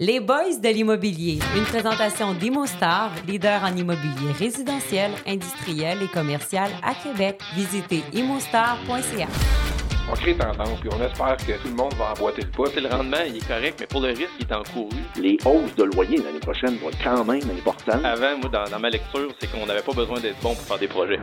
Les Boys de l'immobilier, une présentation d'ImoStar, leader en immobilier résidentiel, industriel et commercial à Québec. Visitez imostar.ca. On crée tendance, puis on espère que tout le monde va emboîter le pas. le rendement, il est correct, mais pour le risque, il est encouru. Les hausses de loyer l'année prochaine vont être quand même importantes. Avant, moi, dans, dans ma lecture, c'est qu'on n'avait pas besoin d'être bon pour faire des projets.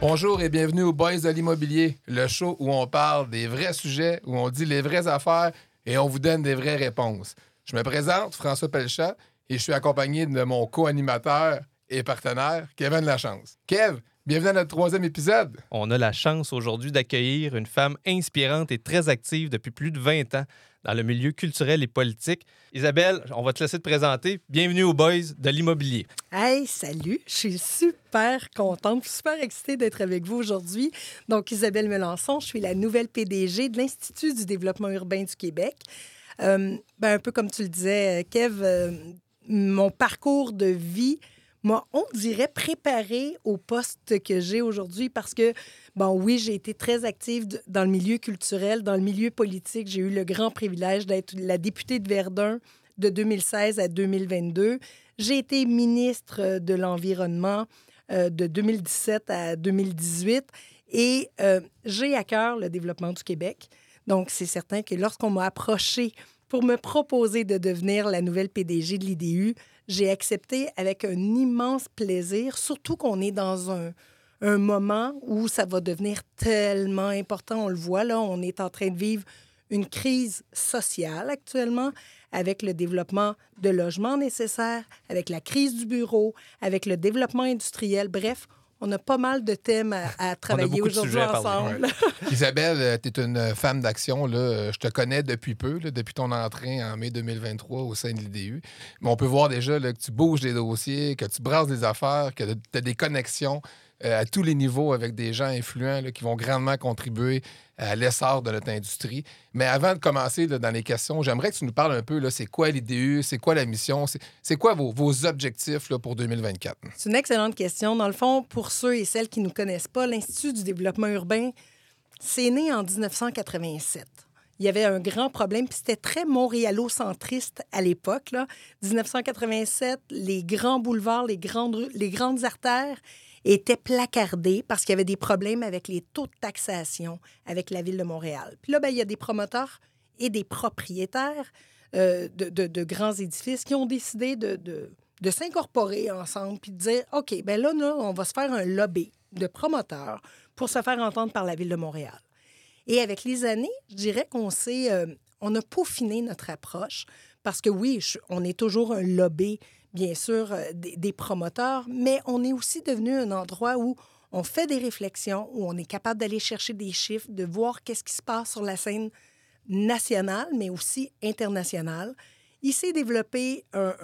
Bonjour et bienvenue au Boys de l'immobilier, le show où on parle des vrais sujets, où on dit les vraies affaires et on vous donne des vraies réponses. Je me présente, François Pelchat, et je suis accompagné de mon co-animateur et partenaire, Kevin Lachance. Kev, bienvenue à notre troisième épisode. On a la chance aujourd'hui d'accueillir une femme inspirante et très active depuis plus de 20 ans dans le milieu culturel et politique. Isabelle, on va te laisser te présenter. Bienvenue aux Boys de l'immobilier. Hey, salut! Je suis super contente, super excitée d'être avec vous aujourd'hui. Donc, Isabelle Melançon, je suis la nouvelle PDG de l'Institut du développement urbain du Québec. Euh, ben, un peu comme tu le disais, Kev, euh, mon parcours de vie m'a, on dirait, préparé au poste que j'ai aujourd'hui parce que, bon, oui, j'ai été très active dans le milieu culturel, dans le milieu politique. J'ai eu le grand privilège d'être la députée de Verdun de 2016 à 2022. J'ai été ministre de l'Environnement euh, de 2017 à 2018 et euh, j'ai à cœur le développement du Québec. Donc, c'est certain que lorsqu'on m'a approché pour me proposer de devenir la nouvelle PDG de l'IDU, j'ai accepté avec un immense plaisir, surtout qu'on est dans un, moment où ça va devenir tellement important. On le voit là, on est en train de vivre une crise sociale actuellement avec le développement de logements nécessaires, avec la crise du bureau, avec le développement industriel. Bref, on a pas mal de thèmes à, travailler aujourd'hui ensemble. Isabelle, tu es une femme d'action. Je te connais depuis peu, depuis ton entrée en mai 2023 au sein de l'IDU. Mais on peut voir déjà que tu bouges des dossiers, que tu brasses des affaires, que tu as des connexions euh, à tous les niveaux avec des gens influents qui vont grandement contribuer à l'essor de notre industrie. Mais avant de commencer dans les questions, j'aimerais que tu nous parles un peu, c'est quoi l'IDU, c'est quoi la mission, c'est quoi vos, objectifs pour 2024? C'est une excellente question. Dans le fond, pour ceux et celles qui ne nous connaissent pas, l'Institut du développement urbain, c'est né en 1987 il y avait un grand problème, puis c'était très montréalocentriste à l'époque. 1987, les grands boulevards, les grandes, les grandes artères étaient placardés parce qu'il y avait des problèmes avec les taux de taxation avec la ville de Montréal. Puis là, ben, il y a des promoteurs et des propriétaires euh, de, grands édifices qui ont décidé de, s'incorporer ensemble puis de dire, OK, ben là, on va se faire un lobby de promoteurs pour se faire entendre par la ville de Montréal. Et avec les années, je dirais qu'on s'est, euh, on a peaufiné notre approche parce que oui, on est toujours un lobby bien sûr, euh, des, promoteurs, mais on est aussi devenu un endroit où on fait des réflexions, où on est capable d'aller chercher des chiffres, de voir qu'est-ce qui se passe sur la scène nationale, mais aussi internationale. Il s'est développé un,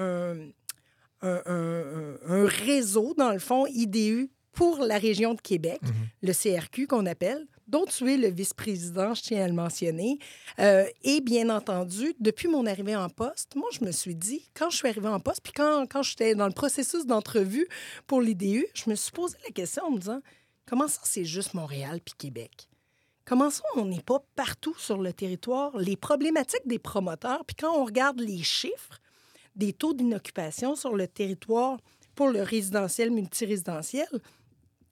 un, réseau, dans le fond, IDU pour la région de Québec, mhm. le CRQ qu'on appelle, dont tu es le vice-président, je tiens à le mentionner. Euh, et bien entendu, depuis mon arrivée en poste, moi, je me suis dit, quand je suis arrivée en poste, puis quand, quand j'étais dans le processus d'entrevue pour l'IDU, je me suis posé la question en me disant, comment ça, c'est juste Montréal puis Québec? Comment ça, on n'est pas partout sur le territoire? Les problématiques des promoteurs, puis quand on regarde les chiffres des taux d'inoccupation sur le territoire pour le résidentiel, multirésidentiel,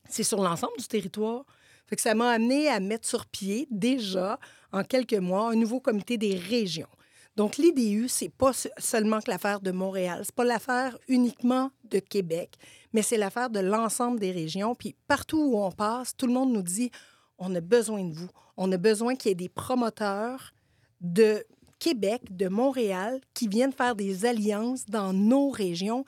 c'est sur l'ensemble du territoire. Fait que ça m'a amené à mettre sur pied déjà en quelques mois un nouveau comité des régions. Donc l'IDU, c'est pas seulement que l'affaire de Montréal, c'est pas l'affaire uniquement de Québec, mais c'est l'affaire de l'ensemble des régions. Puis partout où on passe, tout le monde nous dit on a besoin de vous, on a besoin qu'il y ait des promoteurs de Québec, de Montréal, qui viennent faire des alliances dans nos régions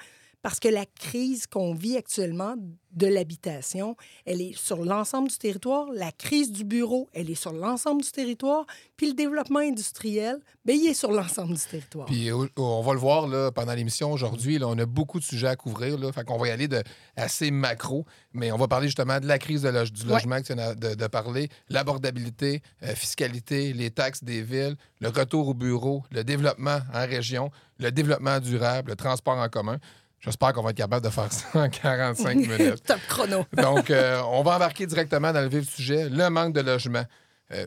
parce que la crise qu'on vit actuellement de l'habitation, elle est sur l'ensemble du territoire. La crise du bureau, elle est sur l'ensemble du territoire. Puis le développement industriel, bien, il est sur l'ensemble du territoire. Puis on va le voir là, pendant l'émission aujourd'hui. On a beaucoup de sujets à couvrir. Là, fait qu'on va y aller de assez macro, mais on va parler justement de la crise de du logement que tu as de, parler, l'abordabilité, la euh, fiscalité, les taxes des villes, le retour au bureau, le développement en région, le développement durable, le transport en commun. J'espère qu'on va être capable de faire ça en 45 minutes. Top chrono. Donc, euh, on va embarquer directement dans le vif du sujet, le manque de logement. Euh,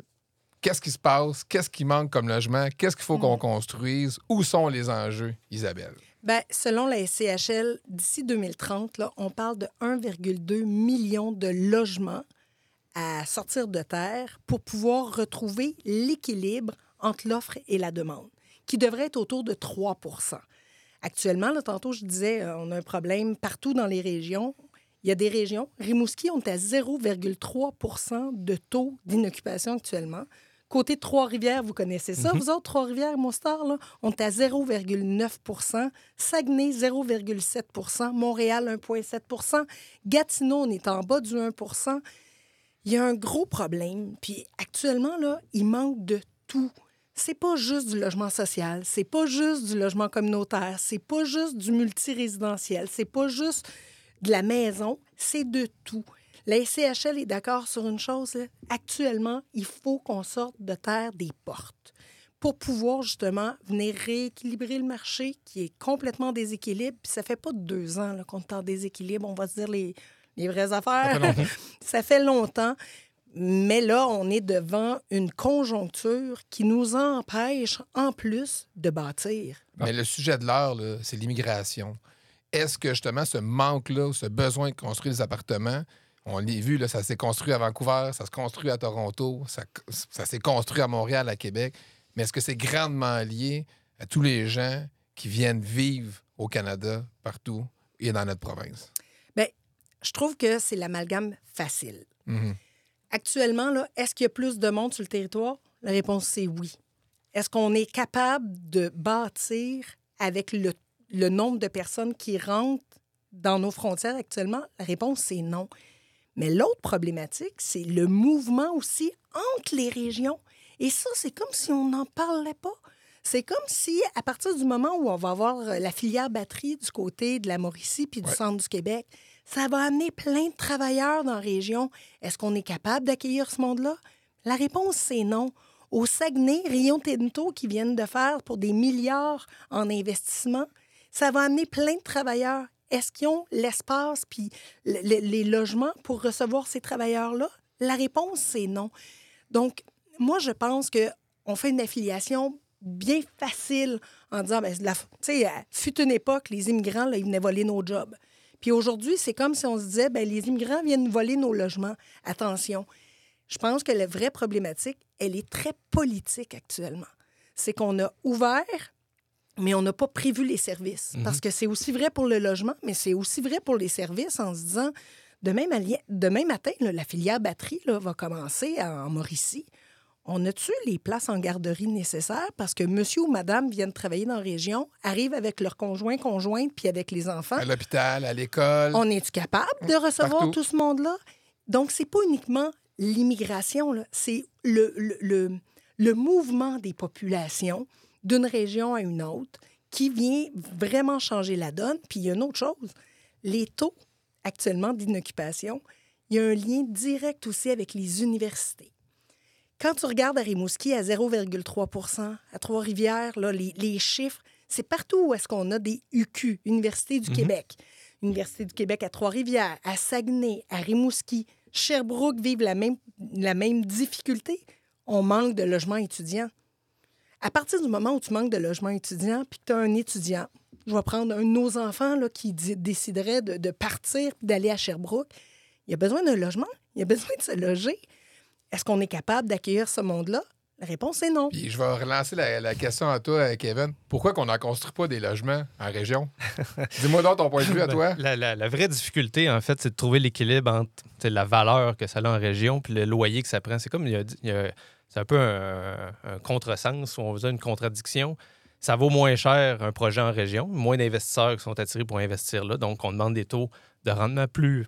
Qu'est-ce qui se passe? Qu'est-ce qui manque comme logement? Qu'est-ce qu'il faut qu'on Mm. construise? Où sont les enjeux, Isabelle? Ben, selon la SCHL, d'ici 2030, là, on parle de 1,2 million de logements à sortir de terre pour pouvoir retrouver l'équilibre entre l'offre et la demande, qui devrait être autour de 3 Actuellement, là, tantôt, je disais, euh, on a un problème partout dans les régions. Il y a des régions. Rimouski, on est à 0,3% de taux d'inoccupation actuellement. Côté Trois-Rivières, vous connaissez ça, vous autres, Trois-Rivières, Monstar, là, on est à 0,9% Saguenay, 0,7% Montréal, 1,7% Gatineau, on est en bas du 1% Il y a un gros problème. Puis actuellement, là, il manque de tout. C'est pas juste du logement social, c'est pas juste du logement communautaire, c'est pas juste du multirésidentiel, c'est pas juste de la maison, c'est de tout. La SCHL est d'accord sur une chose. là. Actuellement, il faut qu'on sorte de terre des portes pour pouvoir justement venir rééquilibrer le marché qui est complètement déséquilibre. Puis ça fait pas deux ans qu'on est en déséquilibre, on va se dire les, les vraies affaires. ça fait longtemps. Mais là, on est devant une conjoncture qui nous empêche, en plus, de bâtir. Mais le sujet de l'heure, c'est l'immigration. Est-ce que justement ce manque-là, ce besoin de construire des appartements, on l'a vu, là, ça s'est construit à Vancouver, ça se construit à Toronto, ça, ça s'est construit à Montréal, à Québec, mais est-ce que c'est grandement lié à tous les gens qui viennent vivre au Canada, partout et dans notre province? Bien, je trouve que c'est l'amalgame facile. Mhm. Actuellement, est-ce qu'il y a plus de monde sur le territoire? La réponse, c'est oui. Est-ce qu'on est capable de bâtir avec le, le nombre de personnes qui rentrent dans nos frontières actuellement? La réponse, c'est non. Mais l'autre problématique, c'est le mouvement aussi entre les régions. Et ça, c'est comme si on n'en parlait pas. C'est comme si, à partir du moment où on va avoir euh, la filière batterie du côté de la Mauricie puis du Ouais. centre du Québec, ça va amener plein de travailleurs dans la région. Est-ce qu'on est capable d'accueillir ce monde-là? La réponse, c'est non. Au Saguenay, Rio Tinto, qui viennent de faire pour des milliards en investissement, ça va amener plein de travailleurs. Est-ce qu'ils ont l'espace puis le- le- les logements pour recevoir ces travailleurs-là? La réponse, c'est non. Donc, moi, je pense que on fait une affiliation bien facile en disant, ben, tu sais, euh, fut une époque, les immigrants, ils venaient voler nos jobs. Puis aujourd'hui, c'est comme si on se disait, ben, les immigrants viennent voler nos logements. Attention. Je pense que la vraie problématique, elle est très politique actuellement. C'est qu'on a ouvert, mais on n'a pas prévu les services. Parce que c'est aussi vrai pour le logement, mais c'est aussi vrai pour les services en se disant, demain, matin, là, la filière batterie là, va commencer en Mauricie. On a-tu les places en garderie nécessaires? Parce que monsieur ou madame viennent travailler dans la région, arrivent avec leur conjoint, conjointe, puis avec les enfants? À l'hôpital, à l'école. On est-tu capable de recevoir Partout. tout ce monde-là? Donc, c'est pas uniquement l'immigration, c'est le, le, le- le mouvement des populations d'une région à une autre qui vient vraiment changer la donne. Puis il y a une autre chose, les taux actuellement d'inoccupation, il y a un lien direct aussi avec les universités. Quand tu regardes à Rimouski à 0,3% à Trois-Rivières, là, les, les chiffres, c'est partout où est-ce qu'on a des UQ, Université du Québec. Université du Québec à Trois-Rivières, à Saguenay, à Rimouski, Sherbrooke vivent la même, la même difficulté. On manque de logements étudiants. À partir du moment où tu manques de logements étudiants puis que tu as un étudiant, je vais prendre un de nos enfants là, qui dé- déciderait de, de partir d'aller à Sherbrooke, il a besoin d'un logement, il a besoin de se loger. Est-ce qu'on est capable d'accueillir ce monde-là? La réponse est non. Puis je vais relancer la, la question à toi, Kevin. Pourquoi qu'on n'en construit pas des logements en région? Dis-moi donc ton point de vue à Ben, toi. La, la- la vraie difficulté, en fait, c'est de trouver l'équilibre entre la valeur que ça a en région puis le loyer que ça prend. C'est comme, il y a- il y a- c'est un peu un, un contresens, ou on veut dire une contradiction. Ça vaut moins cher un projet en région, moins d'investisseurs qui sont attirés pour investir là. Donc, on demande des taux de rendement plus,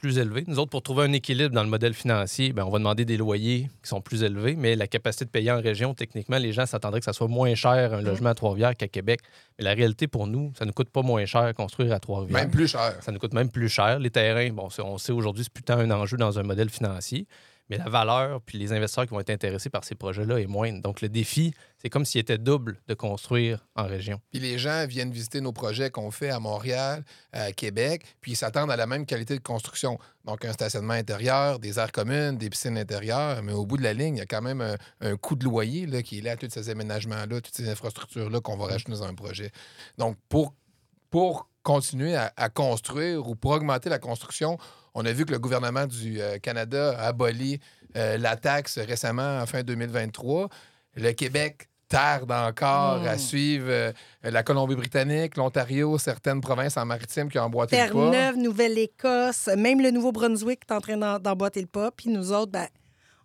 plus élevés. Nous autres, pour trouver un équilibre dans le modèle financier, ben, on va demander des loyers qui sont plus élevés, mais la capacité de payer en région, techniquement, les gens s'attendraient que ça soit moins cher un logement à Trois-Rivières qu'à Québec. Mais la réalité pour nous, ça ne coûte pas moins cher construire à Trois-Rivières. Même plus cher. Ça nous coûte même plus cher. Les terrains, bon, on sait aujourd'hui, c'est plus tant un enjeu dans un modèle financier. Mais la valeur puis les investisseurs qui vont être intéressés par ces projets-là est moindre. Donc, le défi, c'est comme s'il était double de construire en région. Puis les gens viennent visiter nos projets qu'on fait à Montréal, à Québec, puis ils s'attendent à la même qualité de construction. Donc, un stationnement intérieur, des aires communes, des piscines intérieures, mais au bout de la ligne, il y a quand même un, un coût de loyer là, qui est là à tous ces aménagements-là, toutes ces infrastructures-là qu'on va rajouter dans un projet. Donc, pour, pour continuer à, à construire ou pour augmenter la construction, on a vu que le gouvernement du euh, Canada a aboli euh, la taxe récemment, en fin 2023. Le Québec tarde encore à Mm. suivre euh, la Colombie-Britannique, l'Ontario, certaines provinces en maritime qui ont emboîté le pas. Terre-Neuve, Nouvelle-Écosse, même le Nouveau-Brunswick est en train d'emboîter le pas. Puis nous autres, ben,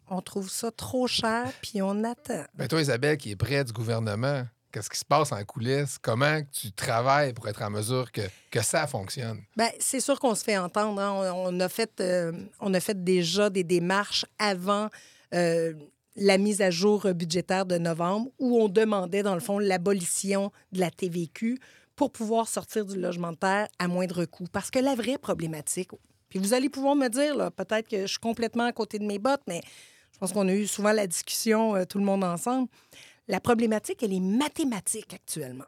on trouve ça trop cher, puis on attend. Ben toi, Isabelle, qui est près du gouvernement, qu'est-ce qui se passe en coulisses? Comment tu travailles pour être en mesure que, que ça fonctionne? Ben, c'est sûr qu'on se fait entendre. hein. On, a fait, euh, on a fait déjà des démarches avant euh, la mise à jour budgétaire de novembre où on demandait, dans le fond, l'abolition de la TVQ pour pouvoir sortir du logement de terre à moindre coût. Parce que la vraie problématique, puis vous allez pouvoir me dire, peut-être que je suis complètement à côté de mes bottes, mais je pense qu'on a eu souvent la discussion, euh, tout le monde ensemble. La problématique, elle est mathématique actuellement.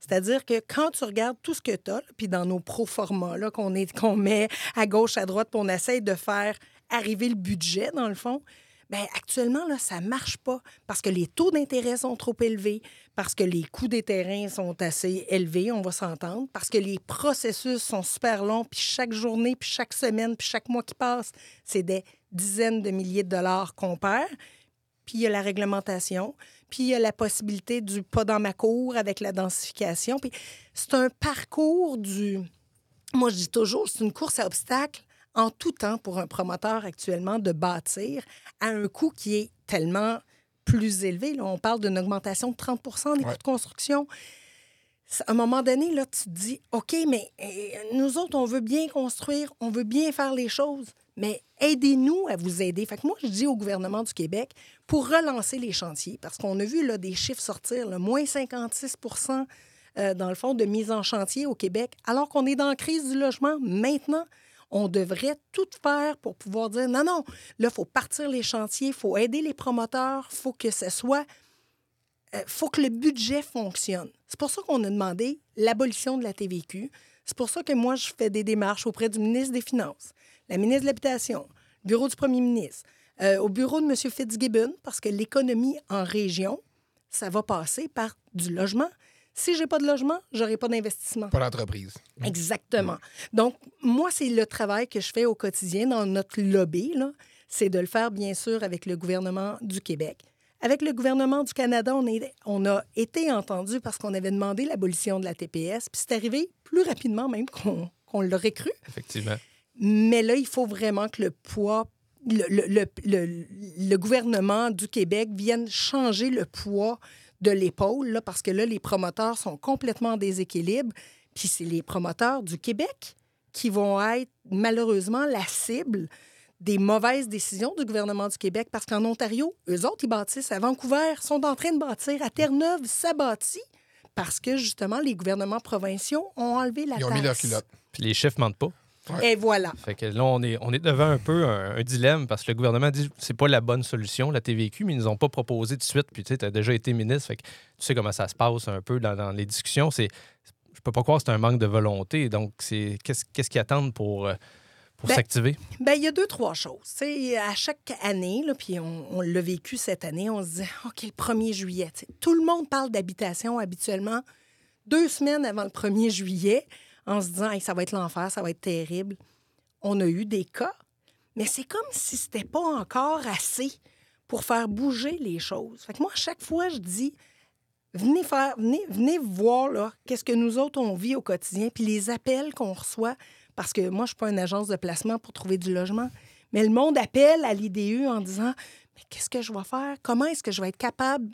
C'est-à-dire que quand tu regardes tout ce que tu as, puis dans nos pro-formats qu'on met à gauche, à droite, puis on essaye de faire arriver le budget, dans le fond, bien, actuellement, là, ça ne marche pas parce que les taux d'intérêt sont trop élevés, parce que les coûts des terrains sont assez élevés, on va s'entendre, parce que les processus sont super longs, puis chaque journée, puis chaque semaine, puis chaque mois qui passe, c'est des dizaines de milliers de dollars qu'on perd. Puis il y a la réglementation, puis il y a la possibilité du pas dans ma cour avec la densification. Puis c'est un parcours du. Moi, je dis toujours, c'est une course à obstacles en tout temps pour un promoteur actuellement de bâtir à un coût qui est tellement plus élevé. Là, on parle d'une augmentation de 30 des coûts de construction. À un moment donné, là, tu te dis, OK, mais euh, nous autres, on veut bien construire, on veut bien faire les choses, mais aidez-nous à vous aider. Fait que moi, je dis au gouvernement du Québec, pour relancer les chantiers, parce qu'on a vu là, des chiffres sortir, là, moins 56 euh, dans le fond, de mise en chantier au Québec, alors qu'on est dans la crise du logement maintenant. On devrait tout faire pour pouvoir dire non, non, là, il faut partir les chantiers, il faut aider les promoteurs, il faut que ce soit il faut que le budget fonctionne. C'est pour ça qu'on a demandé l'abolition de la TVQ. C'est pour ça que moi, je fais des démarches auprès du ministre des Finances, la ministre de l'Habitation, le bureau du premier ministre, euh, au bureau de M. Fitzgibbon, parce que l'économie en région, ça va passer par du logement. Si j'ai pas de logement, j'aurai pas d'investissement. Pas l'entreprise. Exactement. Donc, moi, c'est le travail que je fais au quotidien dans notre lobby, c'est de le faire, bien sûr, avec le gouvernement du Québec. Avec le gouvernement du Canada, on, est, on a été entendu parce qu'on avait demandé l'abolition de la TPS, puis c'est arrivé plus rapidement même qu'on qu'on l'aurait cru. Effectivement. Mais là, il faut vraiment que le poids, le, le- le- le- le gouvernement du Québec vienne changer le poids de l'épaule, là, parce que là, les promoteurs sont complètement en déséquilibre. Puis c'est les promoteurs du Québec qui vont être malheureusement la cible des mauvaises décisions du gouvernement du Québec, parce qu'en Ontario, eux autres, ils bâtissent à Vancouver, sont en train de bâtir à Terre-Neuve, ça bâtit, parce que justement, les gouvernements provinciaux ont enlevé la Ils ont mis leur culotte. Puis les chiffres mentent pas. Et voilà. Fait que là, on est, on est devant un peu un, un dilemme parce que le gouvernement dit que c'est pas la bonne solution, la TVQ, mais ils nous ont pas proposé de suite. Puis tu sais, as déjà été ministre, fait que tu sais comment ça se passe un peu dans, dans les discussions. C'est, je peux pas croire que c'est un manque de volonté. Donc, c'est qu'est-ce, qu'est-ce qu'ils attendent pour, euh, pour Ben, s'activer? Bien, il y a deux, trois choses. À chaque année, là, puis on, on l'a vécu cette année, on se dit OK, le 1er juillet. tout le monde parle d'habitation habituellement deux semaines avant le 1er juillet en se disant Hey, ça va être l'enfer, ça va être terrible. On a eu des cas, mais c'est comme si c'était pas encore assez pour faire bouger les choses. Fait que moi, à chaque fois, je dis venez faire, venez, venez voir qu'est-ce que nous autres on vit au quotidien, puis les appels qu'on reçoit, parce que moi, je suis pas une agence de placement pour trouver du logement, mais le monde appelle à l'IDU en disant mais qu'est-ce que je vais faire, comment est-ce que je vais être capable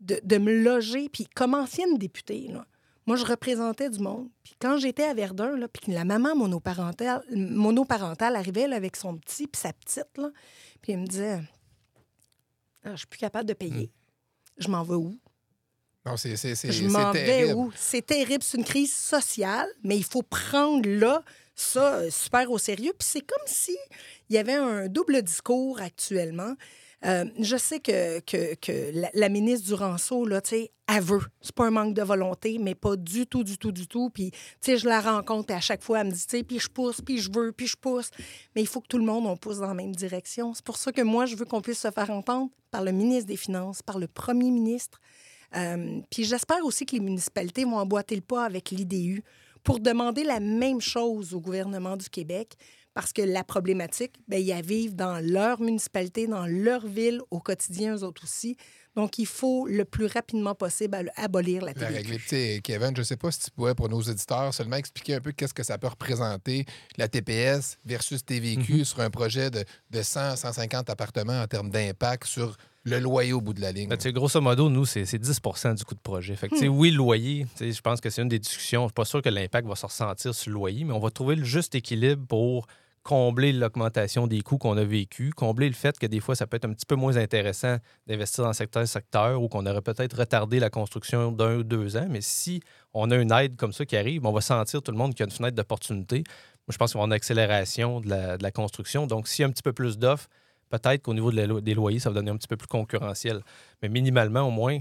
de, de me loger, puis comme ancienne députée là. Moi, je représentais du monde. Puis quand j'étais à Verdun, là, puis la maman monoparentale, monoparentale arrivait là, avec son petit puis sa petite, là, puis elle me disait Ah, Je suis plus capable de payer. Je m'en vais où? Non, c'est c'est- c'est- Je m'en vais où? C'est terrible, c'est une crise sociale, mais il faut prendre là ça euh, super au sérieux. Puis c'est comme si il y avait un double discours actuellement. Euh, je sais que, que, la, ministre Duranceau, là, tu sais, elle veut. C'est pas un manque de volonté, mais pas du tout, du tout, du tout. Puis, tu sais, je la rencontre et à chaque fois, elle me dit, tu sais, puis je pousse, puis je veux, puis je pousse. Mais il faut que tout le monde, on pousse dans la même direction. C'est pour ça que moi, je veux qu'on puisse se faire entendre par le ministre des Finances, par le premier ministre. Euh, puis j'espère aussi que les municipalités vont emboîter le pas avec l'IDU pour demander la même chose au gouvernement du Québec parce que la problématique, bien, ils la vivent dans leur municipalité, dans leur ville, au quotidien, eux autres aussi. Donc, il faut le plus rapidement possible abolir la TVQ. La règle, Kevin, je ne sais pas si tu pourrais, pour nos éditeurs, seulement expliquer un peu qu'est-ce que ça peut représenter, la TPS versus TVQ, mm-hmm. sur un projet de, de 100, 150 appartements en termes d'impact sur le loyer au bout de la ligne. Ben, grosso modo, nous, c'est 10 du coût de projet. Fait que, hmm. Oui, le loyer, je pense que c'est une des discussions. Je ne suis pas sûr que l'impact va se ressentir sur le loyer, mais on va trouver le juste équilibre pour combler l'augmentation des coûts qu'on a vécu, combler le fait que des fois, ça peut être un petit peu moins intéressant d'investir dans certains secteurs ou qu'on aurait peut-être retardé la construction d'un ou deux ans. Mais si on a une aide comme ça qui arrive, on va sentir tout le monde qu'il y a une fenêtre d'opportunité. Moi, je pense y avoir une accélération de la, construction. Donc, s'il y a un petit peu plus d'offres, peut-être qu'au niveau des loyers, ça va donner un petit peu plus concurrentiel. Mais minimalement, au moins,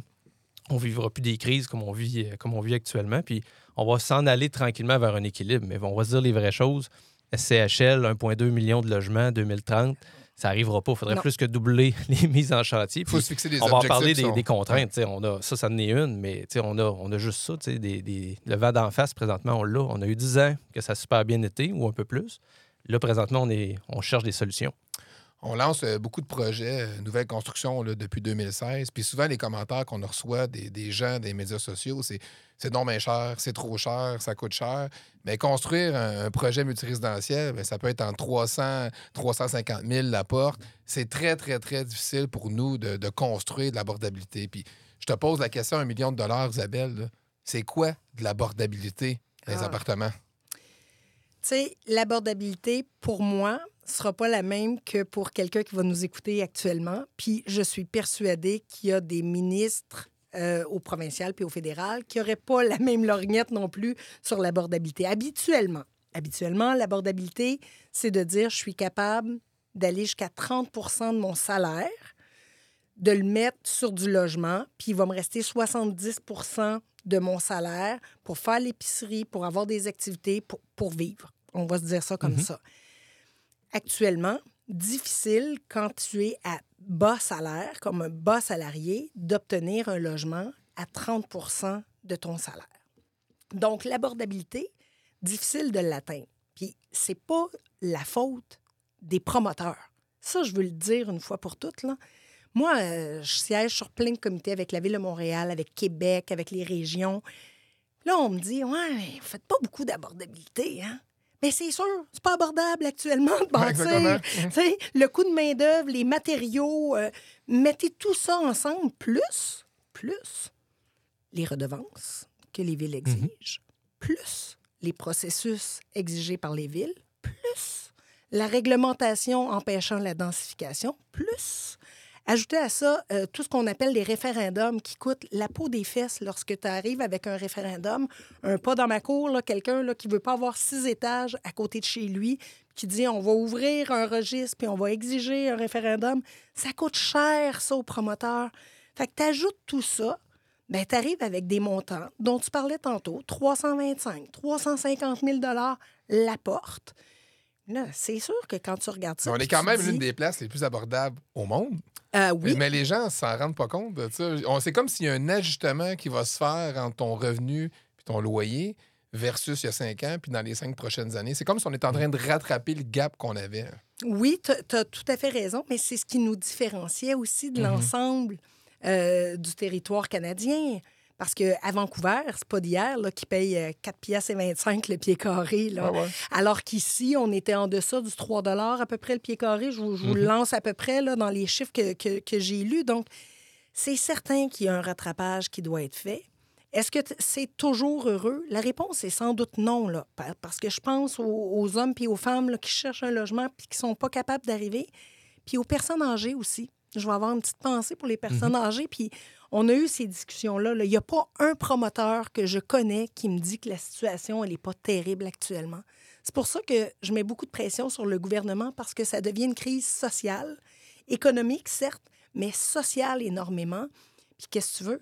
on ne vivra plus des crises comme on vit, comme on vit actuellement. Puis on va s'en aller tranquillement vers un équilibre. Mais on va se dire les vraies choses. SCHL, 1,2 million de logements 2030, ça n'arrivera pas. Il faudrait plus que doubler les mises en chantier. Il faut se fixer des On va en parler des, contraintes. On a, ça, ça en est une, mais on a, on a juste ça. Des, le vent d'en face, présentement, on l'a. On a eu 10 ans que ça a super bien été, ou un peu plus. Là, présentement, on, est, on cherche des solutions. On lance euh, beaucoup de projets, euh, nouvelles constructions depuis 2016. Puis souvent, les commentaires qu'on reçoit des, gens des médias sociaux, c'est c'est non bien cher, c'est trop cher, ça coûte cher. Mais construire un, projet multirésidentiel, bien, ça peut être en 300, 350 000 la porte. C'est très, très, très difficile pour nous de, construire de l'abordabilité. Puis je te pose la question, un million de dollars, Isabelle, c'est quoi de l'abordabilité des ah. appartements? Tu sais, l'abordabilité, pour moi, sera pas la même que pour quelqu'un qui va nous écouter actuellement. Puis je suis persuadée qu'il y a des ministres euh, au provincial puis au fédéral qui n'auraient pas la même lorgnette non plus sur l'abordabilité. Habituellement, habituellement, l'abordabilité, c'est de dire je suis capable d'aller jusqu'à 30% de mon salaire, de le mettre sur du logement, puis il va me rester 70% de mon salaire pour faire l'épicerie, pour avoir des activités, pour, pour vivre. On va se dire ça comme mm-hmm. ça actuellement difficile quand tu es à bas salaire, comme un bas salarié, d'obtenir un logement à 30% de ton salaire. Donc, l'abordabilité, difficile de l'atteindre. Puis, c'est pas la faute des promoteurs. Ça, je veux le dire une fois pour toutes. Là. Moi, euh, je siège sur plein de comités avec la Ville de Montréal, avec Québec, avec les régions. Là, on me dit, ouais, vous faites pas beaucoup d'abordabilité, hein? Mais c'est sûr, c'est pas abordable actuellement de bâtir. le coût de main-d'œuvre, les matériaux, euh, mettez tout ça ensemble, plus, plus les redevances que les villes mhm. exigent, plus les processus exigés par les villes, plus la réglementation empêchant la densification, plus Ajoutez à ça euh, tout ce qu'on appelle les référendums qui coûtent la peau des fesses lorsque tu arrives avec un référendum. Un pas dans ma cour, quelqu'un qui ne veut pas avoir six étages à côté de chez lui, qui dit on va ouvrir un registre puis on va exiger un référendum. Ça coûte cher, ça, aux promoteurs. Fait que tu ajoutes tout ça, ben, tu arrives avec des montants dont tu parlais tantôt 325, 350 000 la porte. Là, c'est sûr que quand tu regardes ça. on est quand même l'une des places les plus abordables au monde. Euh, oui. Mais les gens ne s'en rendent pas compte C'est comme s'il y a un ajustement qui va se faire entre ton revenu et ton loyer versus il y a cinq ans, puis dans les cinq prochaines années. C'est comme si on était en train de rattraper le gap qu'on avait. Oui, tu as, tout à fait raison, mais c'est ce qui nous différenciait aussi de mhm. l'ensemble euh, du territoire canadien. Parce qu'à Vancouver, c'est pas d'hier qui paye 4 euh, piastres et 25 le pied carré. Là. Alors qu'ici, on était en deçà du 3 à peu près le pied carré. Je vous, mhm. lance à peu près là, dans les chiffres que, que, j'ai lus. Donc, c'est certain qu'il y a un rattrapage qui doit être fait. Est-ce que c'est toujours heureux? La réponse est sans doute non, là, parce que je pense aux, hommes et aux femmes qui cherchent un logement et qui ne sont pas capables d'arriver, puis aux personnes âgées aussi. Je vais avoir une petite pensée pour les personnes mhm. âgées, puis on a eu ces discussions-là. Il n'y a pas un promoteur que je connais qui me dit que la situation, elle n'est pas terrible actuellement. C'est pour ça que je mets beaucoup de pression sur le gouvernement parce que ça devient une crise sociale, économique, certes, mais sociale énormément. Puis qu'est-ce que tu veux?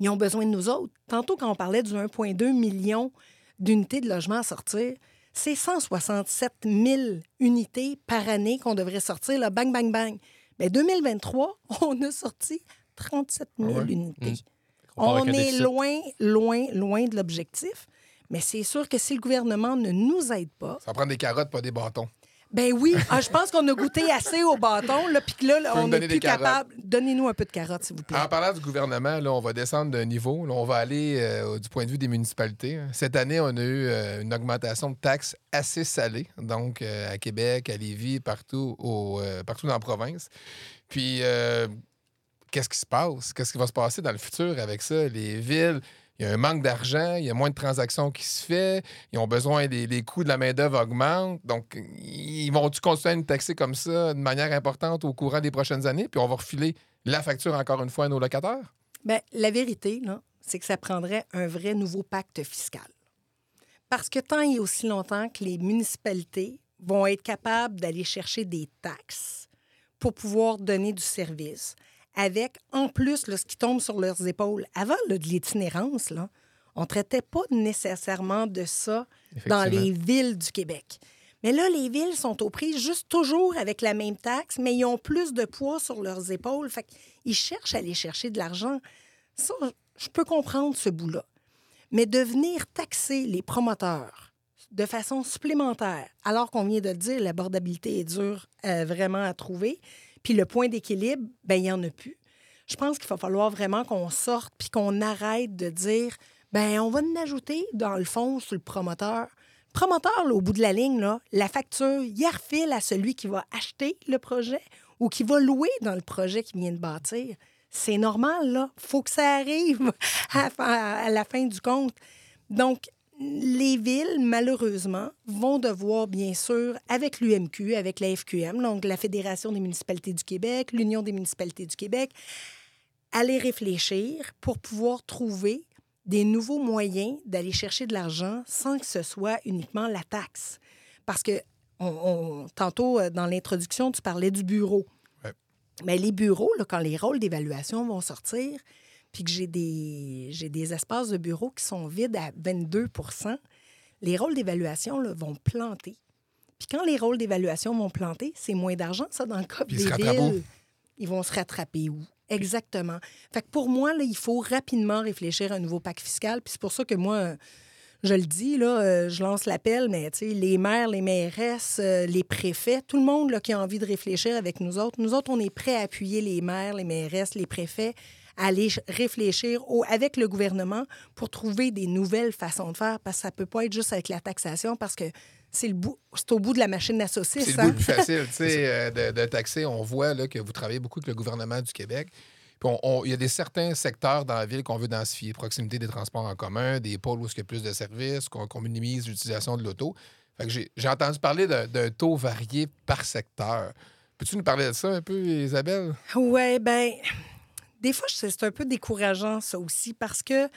Ils ont besoin de nous autres. Tantôt, quand on parlait du 1,2 million d'unités de logement à sortir, c'est 167 000 unités par année qu'on devrait sortir, là, bang, bang, bang. Mais 2023, on a sorti 37 000 Ouais? unités. Mmh. On est loin, loin, loin de l'objectif. Mais c'est sûr que si le gouvernement ne nous aide pas, Ça prend des carottes, pas des bâtons. ben oui, ah, je pense qu'on a goûté assez au bâton, là, puis que là, on donner est des plus capable. Donnez-nous un peu de carottes, s'il vous plaît. En parlant du gouvernement, là, on va descendre d'un niveau. Là, on va aller euh, du point de vue des municipalités. Cette année, on a eu euh, une augmentation de taxes assez salée, donc euh, à Québec, à Lévis, partout, au, partout dans la province. Puis, qu'est-ce qui se passe? Qu'est-ce qui va se passer dans le futur avec ça? Les villes, il y a un manque d'argent, il y a moins de transactions qui se fait, ils ont besoin, les coûts de la main-d'œuvre augmentent. Donc, ils vont-tu continuer à nous taxer comme ça de manière importante au courant des prochaines années? Puis, on va refiler la facture encore une fois à nos locataires? Ben, la vérité, c'est que ça prendrait un vrai nouveau pacte fiscal. Parce que tant et aussi longtemps que les municipalités vont être capables d'aller chercher des taxes pour pouvoir donner du service, avec en plus là, ce qui tombe sur leurs épaules. Avant là, de l'itinérance, là, on ne traitait pas nécessairement de ça dans les villes du Québec. Mais là, les villes sont aux prises juste toujours avec la même taxe, mais ils ont plus de poids sur leurs épaules. Fait qu'ils cherchent à aller chercher de l'argent. Ça, je peux comprendre ce bout-là. Mais de venir taxer les promoteurs de façon supplémentaire, alors qu'on vient de le dire, l'abordabilité est dure euh, vraiment à trouver, puis le point d'équilibre, ben il n'y en a plus. Je pense qu'il va falloir vraiment qu'on sorte puis qu'on arrête de dire ben on va en ajouter dans le fond sur le promoteur. Promoteur, là, au bout de la ligne, là, la facture, il refile à celui qui va acheter le projet ou qui va louer dans le projet qu'il vient de bâtir. C'est normal, là. faut que ça arrive à la fin du compte. Donc, les villes, malheureusement, vont devoir, bien sûr, avec l'UMQ, avec la FQM, donc la Fédération des municipalités du Québec, l'Union des municipalités du Québec, aller réfléchir pour pouvoir trouver des nouveaux moyens d'aller chercher de l'argent sans que ce soit uniquement la taxe. Parce que on- on- tantôt, euh, dans l'introduction, tu parlais du bureau. Ouais. Mais les bureaux, là, quand les rôles d'évaluation vont sortir, puis que j'ai des, j'ai des espaces de bureau qui sont vides à 22% les rôles d'évaluation vont planter. Puis quand les rôles d'évaluation vont planter, c'est moins d'argent, ça, dans le cas Puis des villes. Ils vont se rattraper où? Exactement. Fait que pour moi, là, il faut rapidement réfléchir à un nouveau pacte fiscal. Puis c'est pour ça que moi, je le dis, là, euh, je lance l'appel, mais tu sais, les maires, les mairesses, euh, les préfets, tout le monde là, qui a envie de réfléchir avec nous autres, nous autres, on est prêts à appuyer les maires, les mairesses, les préfets, à aller ch- réfléchir au- avec le gouvernement pour trouver des nouvelles façons de faire, parce que ça peut pas être juste avec la taxation, parce que c'est le bout, c'est au bout de la machine à saucisse. C'est le hein. bout plus facile, tu sais, euh, de, de taxer. On voit là, que vous travaillez beaucoup avec le gouvernement du Québec. Puis il y a des certains secteurs dans la ville qu'on veut densifier. Proximité des transports en commun, des pôles où il y a plus de services, qu'on minimise l'utilisation de l'auto. Fait que j'ai entendu parler d'un taux varié par secteur. Peux-tu nous parler de ça un peu, Isabelle? Oui, ben des fois, c'est un peu décourageant, ça aussi, parce que